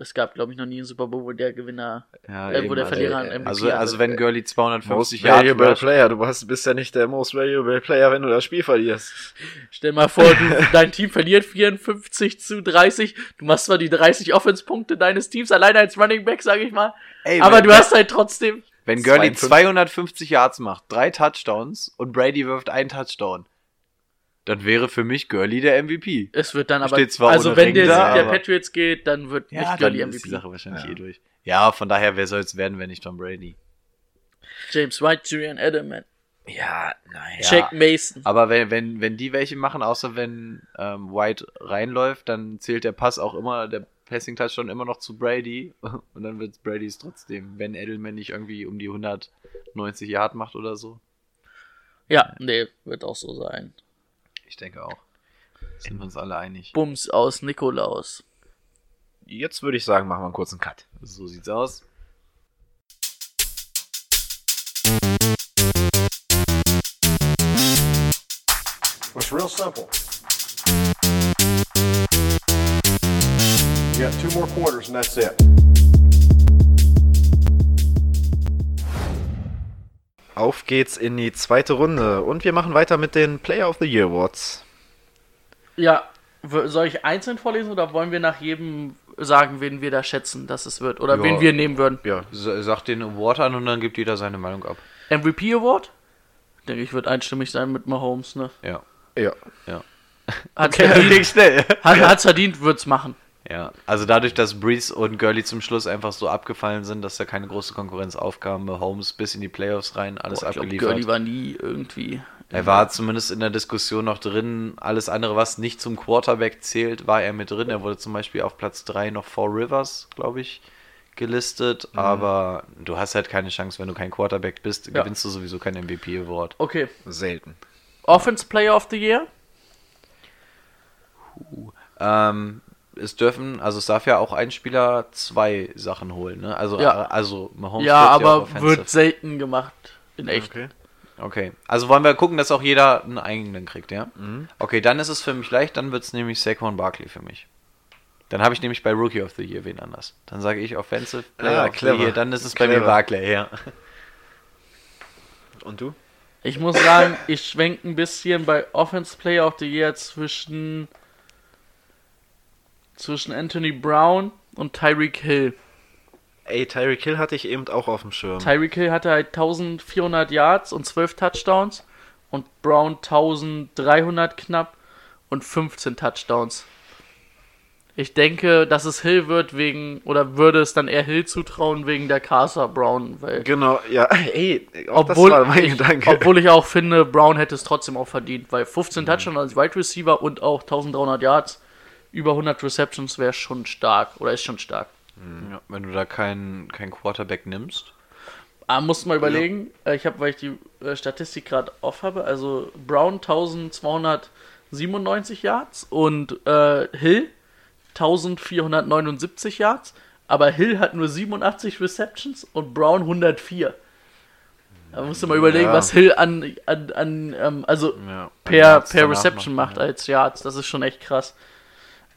Es gab, glaube ich, noch nie einen Super Bowl, wo der Gewinner, Ja, äh, wo der eben, Verlierer also, einen MVP also, hatte. also wenn Gurley 250 Most Yards valuable Player. Du hast, bist ja nicht der Most valuable Player, wenn du das Spiel verlierst. Stell mal vor, du, *laughs* dein Team verliert 54 zu 30. Du machst zwar die 30 Offense-Punkte deines Teams alleine als Running Back, sage ich mal. Ey, aber du hast halt trotzdem. Wenn Gurley 52 250 Yards macht, drei Touchdowns und Brady wirft einen Touchdown, dann wäre für mich Gurley der MVP. Es wird dann aber. Steht zwar also wenn Ring der da, der Patriots geht, dann wird Ja, nicht dann Gurley ist MVP. die Sache wahrscheinlich Ja. eh durch. Ja, von daher, wer soll es werden, wenn nicht Tom Brady? James White, Julian Edelman, Ja, nein. Jack Mason. Aber wenn, wenn, wenn die welche machen, außer wenn ähm, White reinläuft, dann zählt der Pass auch immer, der Passing Touchdown immer noch zu Brady *laughs* und dann wird Brady's trotzdem, wenn Edelman nicht irgendwie um die 190 Yard macht oder so. Ja, nee, wird auch so sein. Ich denke auch. Sind wir uns alle einig. Bums aus Nikolaus. Jetzt würde ich sagen, machen wir einen kurzen Cut. So sieht's aus. It's real simple. You got two more quarters and that's it. Auf geht's in die zweite Runde und wir machen weiter mit den Player of the Year Awards. Ja, soll ich einzeln vorlesen oder wollen wir nach jedem sagen, wen wir da schätzen, dass es wird? Oder Ja. wen wir nehmen würden? Ja, S- Sag den Award an und dann gibt jeder seine Meinung ab. MVP Award? Denke ich, wird einstimmig sein mit Mahomes, ne? Ja. ja. Ja. Hat's Ging verdient, *laughs* schnell. hat, hat's verdient, wird's machen. Ja, also dadurch, dass Breeze und Gurley zum Schluss einfach so abgefallen sind, dass da keine große Konkurrenz aufkam, Holmes bis in die Playoffs rein, alles Boah, ich glaub, abgeliefert. Gurley war nie irgendwie. er war zumindest in der Diskussion noch drin. Alles andere, was nicht zum Quarterback zählt, war er mit drin. Er wurde zum Beispiel auf Platz 3 noch vor Rivers, glaube ich, gelistet. Aber du hast halt keine Chance, wenn du kein Quarterback bist, Ja. gewinnst du sowieso kein MVP-Award. Okay. Selten. Offense Player of the Year? Ähm, es dürfen, also es darf ja auch ein Spieler zwei Sachen holen, ne? Also, Ja. also Mahomes ja, aber offensive. wird selten gemacht. In echt. Okay. Okay, also wollen wir gucken, dass auch jeder einen eigenen kriegt, ja? Mhm. Okay, dann ist es für mich leicht, dann wird es nämlich Saquon Barkley für mich. Dann habe ich nämlich bei Rookie of the Year wen anders. Dann sage ich Offensive Player Ah, of clever. the Year, dann ist es bei mir Clever. Barkley, ja. *laughs* Und du? Ich muss sagen, ich schwenke ein bisschen bei Offense Player of the Year zwischen zwischen Anthony Brown und Tyreek Hill. Ey, Tyreek Hill hatte ich eben auch auf dem Schirm. Tyreek Hill hatte halt 1400 Yards und 12 Touchdowns und Brown 1300 knapp und 15 Touchdowns. Ich denke, dass es Hill wird wegen, oder würde es dann eher Hill zutrauen wegen der Casa Brown, weil Genau, ja, ey, obwohl, das war mein ich, Gedanke. obwohl ich auch finde, Brown hätte es trotzdem auch verdient, weil 15 Touchdowns als Wide Receiver und auch 1300 Yards, über 100 Receptions wäre schon stark, oder ist schon stark. Ja, wenn du da keinen kein Quarterback nimmst. Ah, musst mal überlegen. Äh, Ich habe, weil ich die äh, Statistik gerade off habe, also Brown 1297 Yards und äh, Hill 1479 Yards, aber Hill hat nur 87 Receptions und Brown 104. Da musst du mal überlegen, Ja. was Hill an, an, an ähm, also Ja, per, per Reception macht als Yards. Das ist schon echt krass.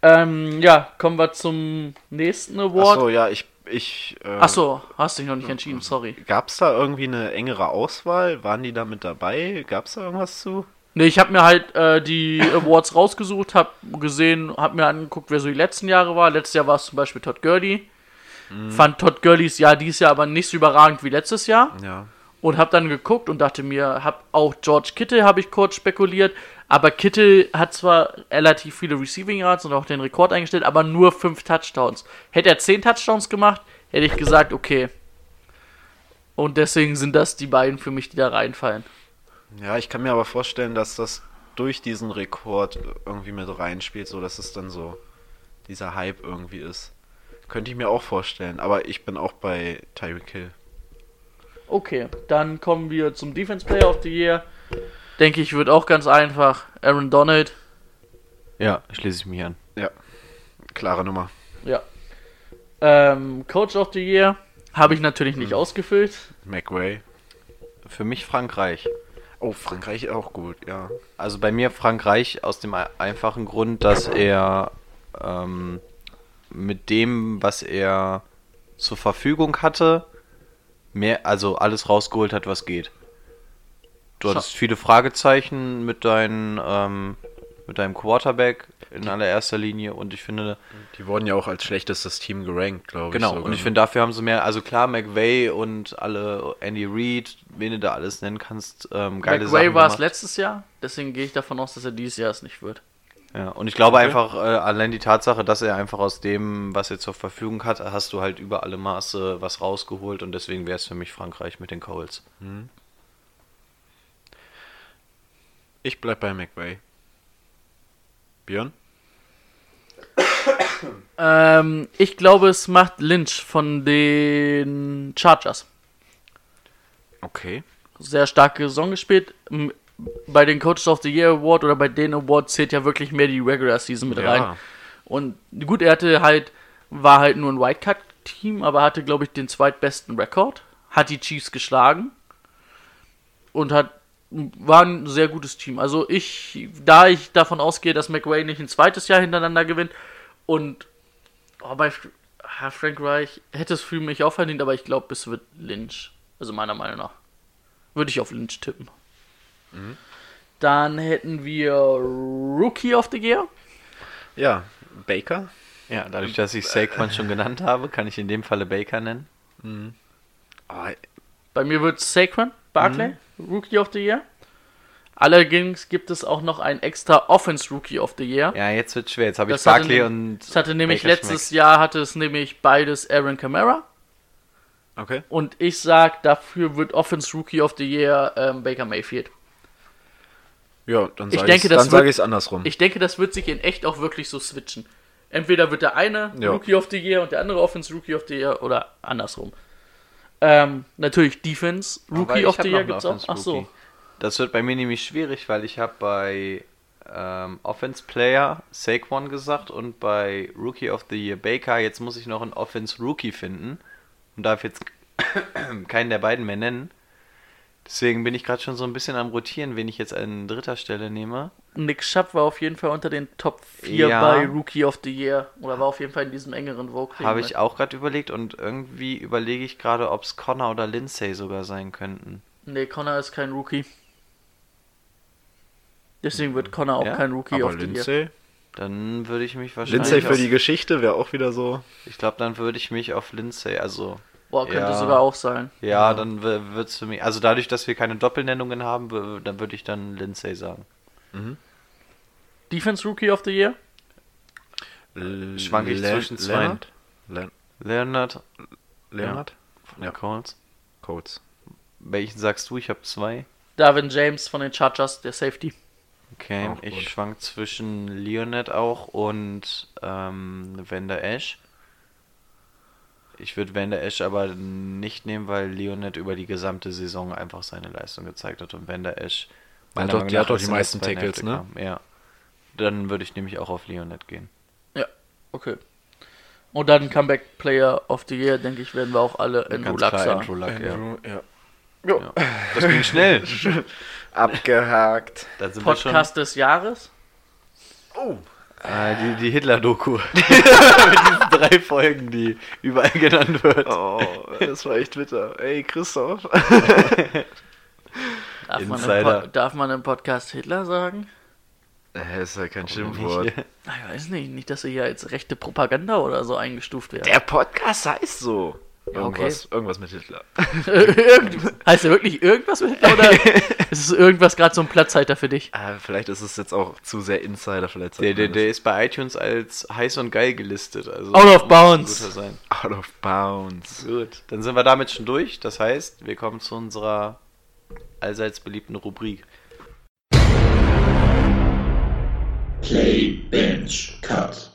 Ähm, ja, kommen wir zum nächsten Award. Achso, ja, ich. ich äh, Achso, hast dich noch nicht entschieden, sorry. Gab's da irgendwie eine engere Auswahl? Waren die da mit dabei? Gab's da irgendwas zu? Ne, ich habe mir halt äh, die *laughs* Awards rausgesucht, habe gesehen, habe mir angeguckt, wer so die letzten Jahre war. Letztes Jahr war es zum Beispiel Todd Gurley. Fand Todd Gurleys Jahr dieses Jahr aber nicht so überragend wie letztes Jahr. Ja. Und habe dann geguckt und dachte mir, habe auch George Kittle habe ich kurz spekuliert. Aber Kittle hat zwar relativ viele Receiving Yards und auch den Rekord eingestellt, aber nur fünf Touchdowns. Hätte er zehn Touchdowns gemacht, hätte ich gesagt, okay. Und deswegen sind das die beiden für mich, die da reinfallen. Ja, ich kann mir aber vorstellen, dass das durch diesen Rekord irgendwie mit reinspielt, so dass es dann so dieser Hype irgendwie ist. Könnte ich mir auch vorstellen, aber ich bin auch bei Tyreek Hill. Okay, dann kommen wir zum Defense Player of the Year. Denke ich, wird auch ganz einfach. Aaron Donald. Ja, schließe ich mich an. Ja, klare Nummer. Ja. Ähm, Coach of the Year habe ich natürlich nicht ausgefüllt. McWay. Für mich Frankreich. Oh, Frankreich auch gut, ja. Also bei mir Frankreich aus dem ei- einfachen Grund, dass er ähm, mit dem, was er zur Verfügung hatte, mehr, also alles rausgeholt hat, was geht. Du Scha- hattest viele Fragezeichen mit, deinen, ähm, mit deinem Quarterback in allererster Linie und ich finde, Die wurden ja auch als schlechtestes Team gerankt, glaube ich. Genau, sogar, und ich ne? finde, dafür haben sie mehr, also klar, McVay und alle, Andy Reid, wen du da alles nennen kannst, ähm, geile McWay Sachen war es letztes Jahr, deswegen gehe ich davon aus, dass er dieses Jahr es nicht wird. Ja, und ich glaube Okay. einfach, äh, allein die Tatsache, dass er einfach aus dem, was er zur Verfügung hat, hast du halt über alle Maße was rausgeholt und deswegen wäre es für mich Frankreich mit den Coles. Ich bleib bei McVay. Björn? *coughs* Ähm, ich glaube, es macht Lynch von den Chargers. Okay. Sehr starke Saison gespielt. Bei den Coaches of the Year Award oder bei den Awards zählt ja wirklich mehr die Regular Season mit Ja. rein. Und gut, er hatte halt, war halt nur ein Wildcard-Team, aber hatte, glaube ich, den zweitbesten Rekord. Hat die Chiefs geschlagen. Und hat, war ein sehr gutes Team. Also ich, da ich davon ausgehe, dass McWay nicht ein zweites Jahr hintereinander gewinnt und oh, bei ah, Frank Reich hätte es für mich auch verdient, aber ich glaube, es wird Lynch. Also meiner Meinung nach. Würde ich auf Lynch tippen. Dann hätten wir Rookie of the Year. Ja, Baker? Ja, dadurch, dass ich Saquon schon genannt habe, kann ich in dem Falle Baker nennen. Oh, Bei mir wird Saquon Barclay, Rookie of the Year. Allerdings gibt es auch noch ein extra Offense Rookie of the Year. Ja, jetzt wird schwer. Jetzt habe ich Das hatte Barkley und. Das hatte nämlich Baker letztes schmeckt. Jahr hatte es nämlich beides Aaron Kamara. okay. Und ich sag, dafür wird Offense Rookie of the Year ähm, Baker Mayfield. Ja, dann Ich sage denke, ich das dann sage wird- ich es andersrum. Ich denke, das wird sich in echt auch wirklich so switchen. Entweder wird der eine Ja. Rookie of the Year und der andere Offense Rookie of the Year oder andersrum. Ähm, natürlich Defense Rookie of the Year einen gibt's auch. Ach so. Das wird bei mir nämlich schwierig, weil ich habe bei ähm, Offense Player Saquon gesagt und bei Rookie of the Year Baker. Jetzt muss ich noch einen Offense Rookie finden und darf jetzt *coughs* keinen der beiden mehr nennen. Deswegen bin ich gerade schon so ein bisschen am rotieren, wen ich jetzt an dritter Stelle nehme. Nick Schapp war auf jeden Fall unter den Top 4 Ja. bei Rookie of the Year. Oder war auf jeden Fall in diesem engeren Vogue. Habe ich auch gerade überlegt und irgendwie überlege ich gerade, ob es Connor oder Lindsay sogar sein könnten. Nee, Connor ist kein Rookie. Deswegen wird Connor auch Ja? kein Rookie Aber of the Year. Lindsay? Dann würde ich mich wahrscheinlich. Lindsay für auf, die Geschichte wäre auch wieder so. Ich glaube, dann würde ich mich auf Lindsay, also. Boah, könnte Ja. sogar auch sein. Ja, dann wird es für mich. Also dadurch, dass wir keine Doppelnennungen haben, dann würde ich dann Lindsay sagen. Defense Rookie of the Year? Schwanke ich zwischen zwei. Leonard? Le Leonard Leonard? von den Colts. Codes. Welchen sagst du? Ich habe zwei. Darwin James von den Chargers, der Safety. Okay, Auch ich gut. schwank zwischen Leonard auch und ähm, Vander Esch. Ich würde Vander Esch aber nicht nehmen, weil Leonard über die gesamte Saison einfach seine Leistung gezeigt hat und Esch. Der hat meiner doch- der hat doch die der meisten Tackles, ne? kam. Ja. Dann würde ich nämlich auch auf Leonard gehen. Ja, okay. Und dann Comeback Player of the Year, denke ich, werden wir auch alle Andrew Luck sagen. Andrew Luck, ja. ja. Ja. Das ging schnell. *laughs* Abgehakt. Podcast des Jahres? Oh. Wir. Ah, die die Hitler-Doku. *laughs* Mit diesen drei Folgen, die überall genannt wird. Oh, das war echt bitter. Ey, Christoph. *laughs* Darf man, im Insider. Darf man im Podcast Hitler sagen? Das ist ja kein Schimpfwort. *laughs* Ah, Ich weiß nicht, nicht, dass er hier als rechte Propaganda oder so eingestuft wird. Der Podcast heißt so. Ja, okay. Irgendwas, irgendwas mit Hitler. *laughs* Irgend, *laughs* heißt er wirklich irgendwas mit Hitler oder *laughs* ist es irgendwas gerade so ein Platzhalter für dich? Ah, vielleicht ist es jetzt auch zu sehr Insider, vielleicht. Der, der, der ist bei iTunes als heiß und geil gelistet. Also Out of bounds. Out of bounds. Gut, dann sind wir damit schon durch. Das heißt, wir kommen zu unserer allseits beliebten Rubrik. Play, Bench, Cut.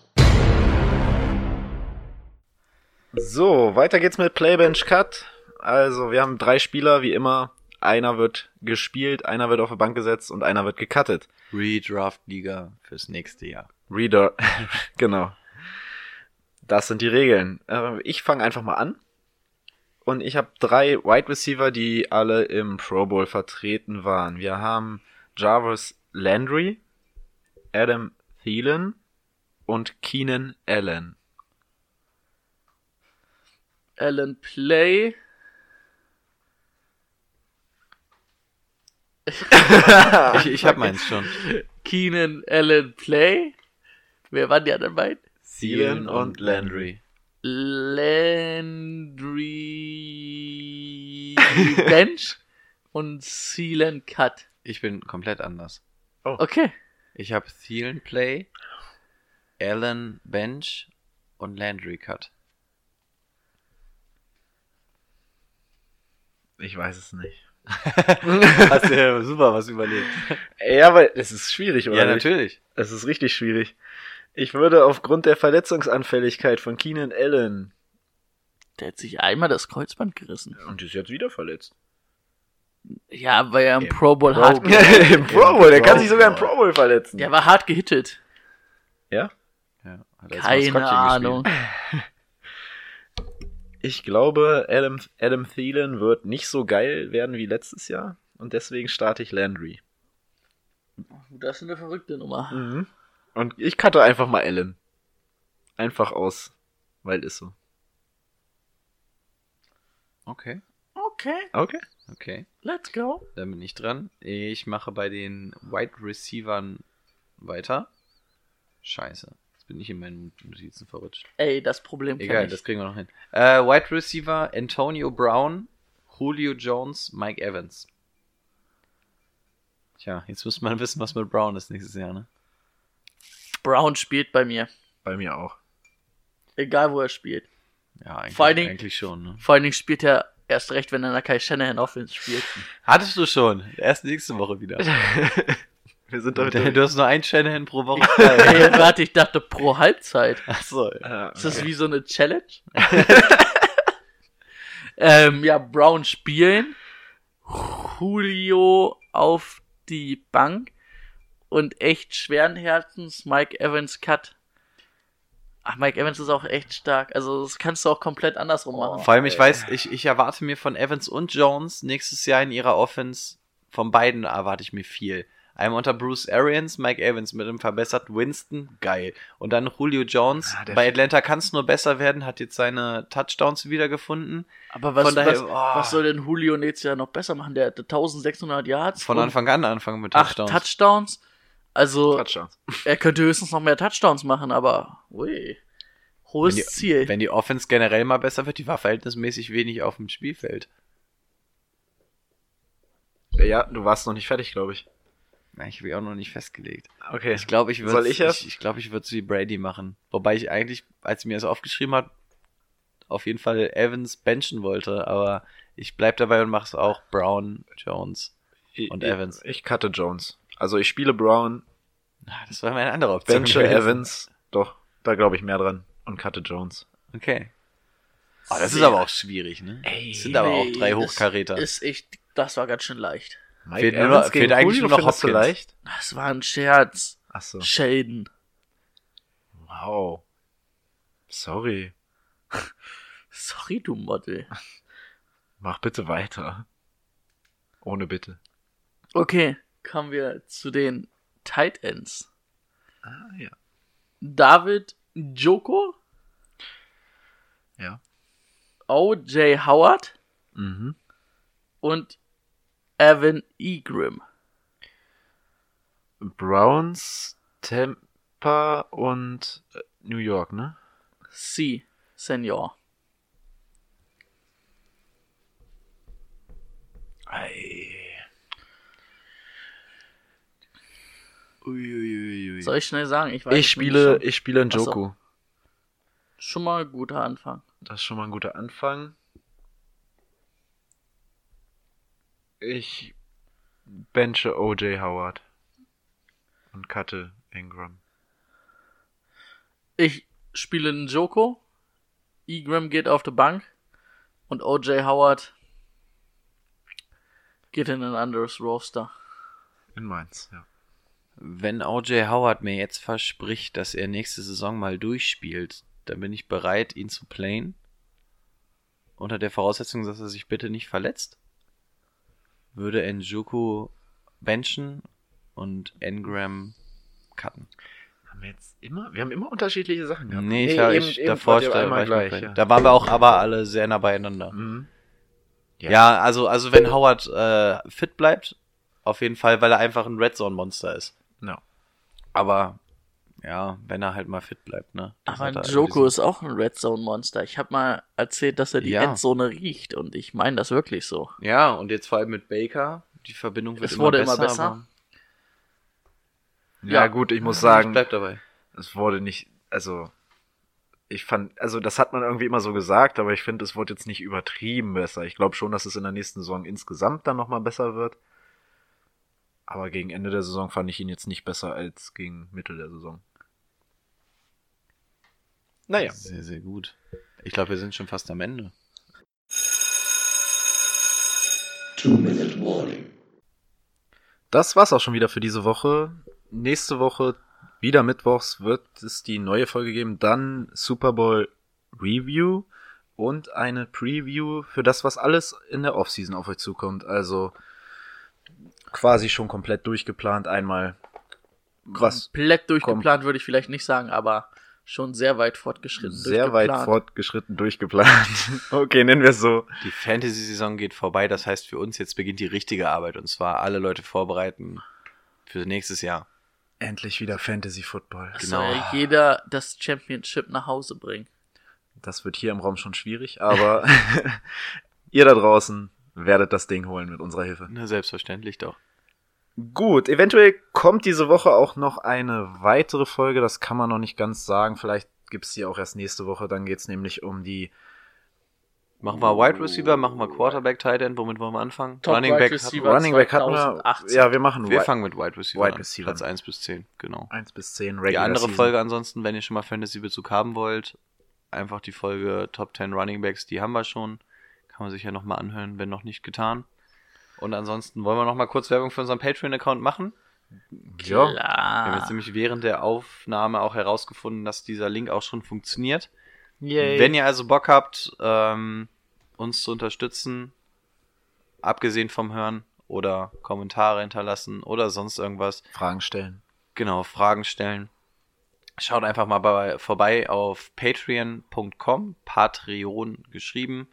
So, weiter geht's mit Playbench Cut. Also, wir haben drei Spieler, wie immer. Einer wird gespielt, einer wird auf die Bank gesetzt und einer wird gecuttet. Redraft-Liga fürs nächste Jahr. Reader, *laughs* genau. Das sind die Regeln. Äh, Ich fange einfach mal an. Und ich habe drei Wide Receiver, die alle im Pro Bowl vertreten waren. Wir haben Jarvis Landry, Adam Thielen und Keenan Allen. Alan Play. *laughs* Ich, ich habe meins schon. Keenan Allen Play. Wer waren die anderen beiden? Thielen und Landry. Landry *laughs* Bench und Sealan Cut. Ich bin komplett anders. Okay. Ich habe Thielen Play, Allen Bench und Landry Cut. Ich weiß es nicht. *laughs* Hast du ja super was überlegt. Ja, aber es ist schwierig, oder? Ja, natürlich. Es ist richtig schwierig. Ich würde aufgrund der Verletzungsanfälligkeit von Keenan Allen Der hat sich einmal das Kreuzband gerissen. und ist jetzt wieder verletzt. Ja, weil er im Im Pro Bowl Pro hart. *laughs* Im Pro Bowl, der Pro kann sich sogar im. Pro Bowl verletzen. Der war hart gehittet. Ja? Ja, Keine Ahnung. *laughs* Ich glaube, Adam, Adam Thielen wird nicht so geil werden wie letztes Jahr und deswegen starte ich Landry. Das ist eine verrückte Nummer. Mhm. Und ich cutte einfach mal Allen. Einfach aus, weil ist so. Okay, Okay, Okay. okay. let's go. Dann bin ich dran. Ich mache bei den Wide Receivern weiter. Scheiße. Jetzt bin ich in meinen Notizen verrutscht. Ey, das Problem Egal, ich. das kriegen wir noch hin. Äh, Wide Receiver Antonio Brown, Julio Jones, Mike Evans. Tja, jetzt muss man wissen, was mit Brown ist nächstes Jahr, ne? Brown spielt bei mir. Bei mir auch. Egal, wo er spielt. Ja, eigentlich, Vor allen Dingen- eigentlich schon, ne? Vor allen Dingen spielt er erst recht, wenn er in der Kai Shanahan Offense spielt. Hattest du schon. Erst nächste Woche wieder. *laughs* Wir sind doch du hast nur ein Shanahan pro Woche. *laughs* Ey, warte, ich dachte pro Halbzeit. Achso. Ah, Ist das wie so eine Challenge? *laughs* ähm, ja, Brown spielen. Julio auf die Bank. Und echt schweren Herzens Mike Evans Cut. Ach, Mike Evans ist auch echt stark. Also, das kannst du auch komplett andersrum machen. Vor allem, ich weiß, ich, ich erwarte mir von Evans und Jones nächstes Jahr in ihrer Offense, von beiden erwarte ich mir viel. Einmal unter Bruce Arians, Mike Evans mit einem verbesserten Winston, geil. Und dann Julio Jones. Ah, Bei Atlanta kann es nur besser werden, hat jetzt seine Touchdowns wiedergefunden. Aber was, daher, was, oh. was soll denn Julio nächstes Jahr noch besser machen? Der hatte 1600 Yards. Von Anfang an anfangen mit acht Touchdowns. Touchdowns. Also, Touchdowns. er könnte höchstens noch mehr Touchdowns machen, aber, ui. Hohes Wenn die, Ziel. wenn die Offense generell mal besser wird, die war verhältnismäßig wenig auf dem Spielfeld. Ja, du warst noch nicht fertig, glaube ich. Na, ich habe auch noch nicht festgelegt. Okay. Ich glaube, ich würde Soll ich? Ich, ich glaube, ich würde es wie Brady machen. Wobei ich eigentlich, als sie mir das aufgeschrieben hat, auf jeden Fall Evans benchen wollte, aber ich bleib dabei und mache es auch Brown, Jones. Und ich, Evans. Ich cutte Jones. Also ich spiele Brown, Das war meine andere Option. benche gewesen. *laughs* Evans. Doch, da glaube ich mehr dran. Und cutte Jones. Okay. Oh, das ist aber auch schwierig, ne? Ey, das sind aber auch drei das Hochkaräter. Ist echt, das war ganz schön leicht. Mike Fehlt Evans fehlt eigentlich nur noch Hopkins. leicht? Das war ein Scherz. Achso. Sheldon. Wow. Sorry. Sorry, du Model. Mach bitte weiter. Ohne Bitte. Okay, kommen wir zu den Tight Ends. Ah, ja. David Joko, Ja. O.J. Howard Mhm. und Evan Egrim. Browns, Tampa und äh, New York, ne? C. Senior. Ei. Uiuiui. Soll ich schnell sagen? Ich, weiß Ich spiele, ich spiele einen Ach so. Joku. Schon mal ein guter Anfang. Das ist schon mal ein guter Anfang. Ich benche O.J. Howard. Und cutte Ingram. Ich spiele einen Joko. Egram geht auf die Bank. Und O.J. Howard geht in ein anderes Roster. In Mainz, ja. Wenn O.J. Howard mir jetzt verspricht, dass er nächste Saison mal durchspielt, dann bin ich bereit, ihn zu playen. Unter der Voraussetzung, dass er sich bitte nicht verletzt. Würde Njoku benchen und Engram cutten. Haben wir jetzt immer, wir haben immer unterschiedliche Sachen gehabt. Nee, ich, war, eben- ich eben davor da, war ich gleich, ja. da waren wir auch aber alle sehr nah beieinander. Mhm. Ja, Ja. also, also wenn Howard äh, fit bleibt, auf jeden Fall, weil er einfach ein Red Zone Monster ist. Ja. Aber ja, wenn er halt mal fit bleibt, ne? Das Aber er Joko ist auch ein Red Zone Monster. Ich habe mal erzählt, dass er die Ja. Endzone riecht und ich meine das wirklich so. Ja, und jetzt vor allem mit Baker, die Verbindung wird Es immer wurde besser. immer besser. Ja, Ja. gut, ich muss Ich sagen, bleib dabei. es wurde nicht, also ich fand, also das hat man irgendwie immer so gesagt, aber ich finde, es wurde jetzt nicht übertrieben besser. Ich glaube schon, dass es in der nächsten Saison insgesamt dann nochmal besser wird. Aber gegen Ende der Saison fand ich ihn jetzt nicht besser als gegen Mitte der Saison. Naja. Sehr, sehr gut. Ich glaube, wir sind schon fast am Ende. Two-Minute Warning. Das war's auch schon wieder für diese Woche. Nächste Woche, wieder mittwochs, wird es die neue Folge geben. Dann Super Bowl Review und eine Preview für das, was alles in der Offseason auf euch zukommt. Also quasi schon komplett durchgeplant. Einmal was Komplett durchgeplant würde ich vielleicht nicht sagen, aber schon sehr weit fortgeschritten. sehr weit fortgeschritten durchgeplant. *laughs* okay, nennen wir es so. Die Fantasy-Saison geht vorbei, das heißt für uns jetzt beginnt die richtige Arbeit und zwar alle Leute vorbereiten für nächstes Jahr. Endlich wieder Fantasy Football. Genau. soll ja jeder das Championship nach Hause bringen. Das wird hier im Raum schon schwierig, aber *laughs* ihr da draußen werdet das Ding holen mit unserer Hilfe. Na, selbstverständlich doch. Gut, eventuell kommt diese Woche auch noch eine weitere Folge, das kann man noch nicht ganz sagen. Vielleicht gibt's die auch erst nächste Woche, dann geht's nämlich um die Machen wir Wide Receiver, machen wir Quarterback, Tight End, womit wollen wir anfangen? Top Running Wide Back. Receiver. Running Back hatten wir. 2018. Ja, wir machen Wir Wi- fangen mit Wide Receiver Wide an. Receiver. Platz 1 bis 10, genau. 1 bis 10 Die Regular andere Season. Folge ansonsten, wenn ihr schon mal Fantasy-Bezug haben wollt, einfach die Folge Top 10 Running Backs, die haben wir schon. Kann man sich ja nochmal anhören, wenn noch nicht getan. Und ansonsten wollen wir nochmal kurz Werbung für unseren Patreon-Account machen. Ja, Wir haben jetzt nämlich während der Aufnahme auch herausgefunden, dass dieser Link auch schon funktioniert. Yay. Wenn ihr also Bock habt, ähm, uns zu unterstützen, abgesehen vom Hören oder Kommentare hinterlassen oder sonst irgendwas, Fragen stellen. genau, Fragen stellen, schaut einfach mal bei, vorbei auf patreon.com, Patreon geschrieben,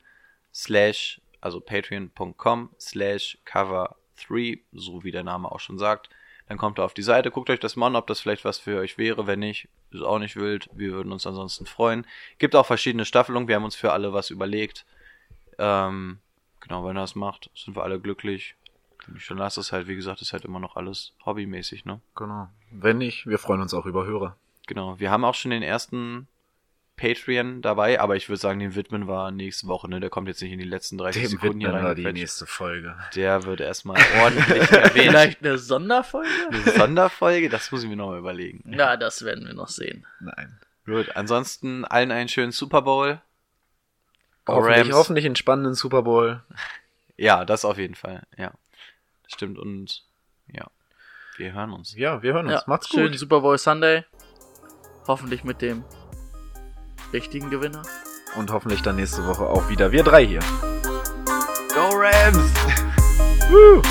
slash, also patreon.com, slash cover 3, so wie der Name auch schon sagt. dann kommt ihr auf die Seite, guckt euch das mal an, ob das vielleicht was für euch wäre. Wenn nicht, ist auch nicht wild. Wir würden uns ansonsten freuen. Gibt auch verschiedene Staffelungen. Wir haben uns für alle was überlegt. Ähm, genau, wenn er es macht, sind wir alle glücklich. Wenn nicht, dann lasst es halt, wie gesagt, ist halt immer noch alles hobbymäßig, ne? Genau. Wenn nicht, wir freuen uns auch über Hörer. Genau. Wir haben auch schon den ersten Patreon dabei, aber ich würde sagen, den widmen wir nächste Woche, ne? Der kommt jetzt nicht in die letzten 30 Dem Sekunden hier widmen wir die rein. nächste Folge. Der wird erstmal ordentlich *laughs* erwähnt. Vielleicht eine Sonderfolge? Eine Sonderfolge, das muss ich mir nochmal überlegen. Ja, das werden wir noch sehen. Nein. Gut, ansonsten allen einen schönen Super Bowl. Hoffentlich, Rams. hoffentlich einen spannenden Super Bowl. *laughs* Ja, das auf jeden Fall, ja. Das stimmt und ja, wir hören uns. Ja, wir hören uns. Ja, Macht's schönen gut. Super Bowl Sunday. Hoffentlich mit dem richtigen Gewinner. Und hoffentlich dann nächste Woche auch wieder wir drei hier. Go Rams! *laughs* Woo!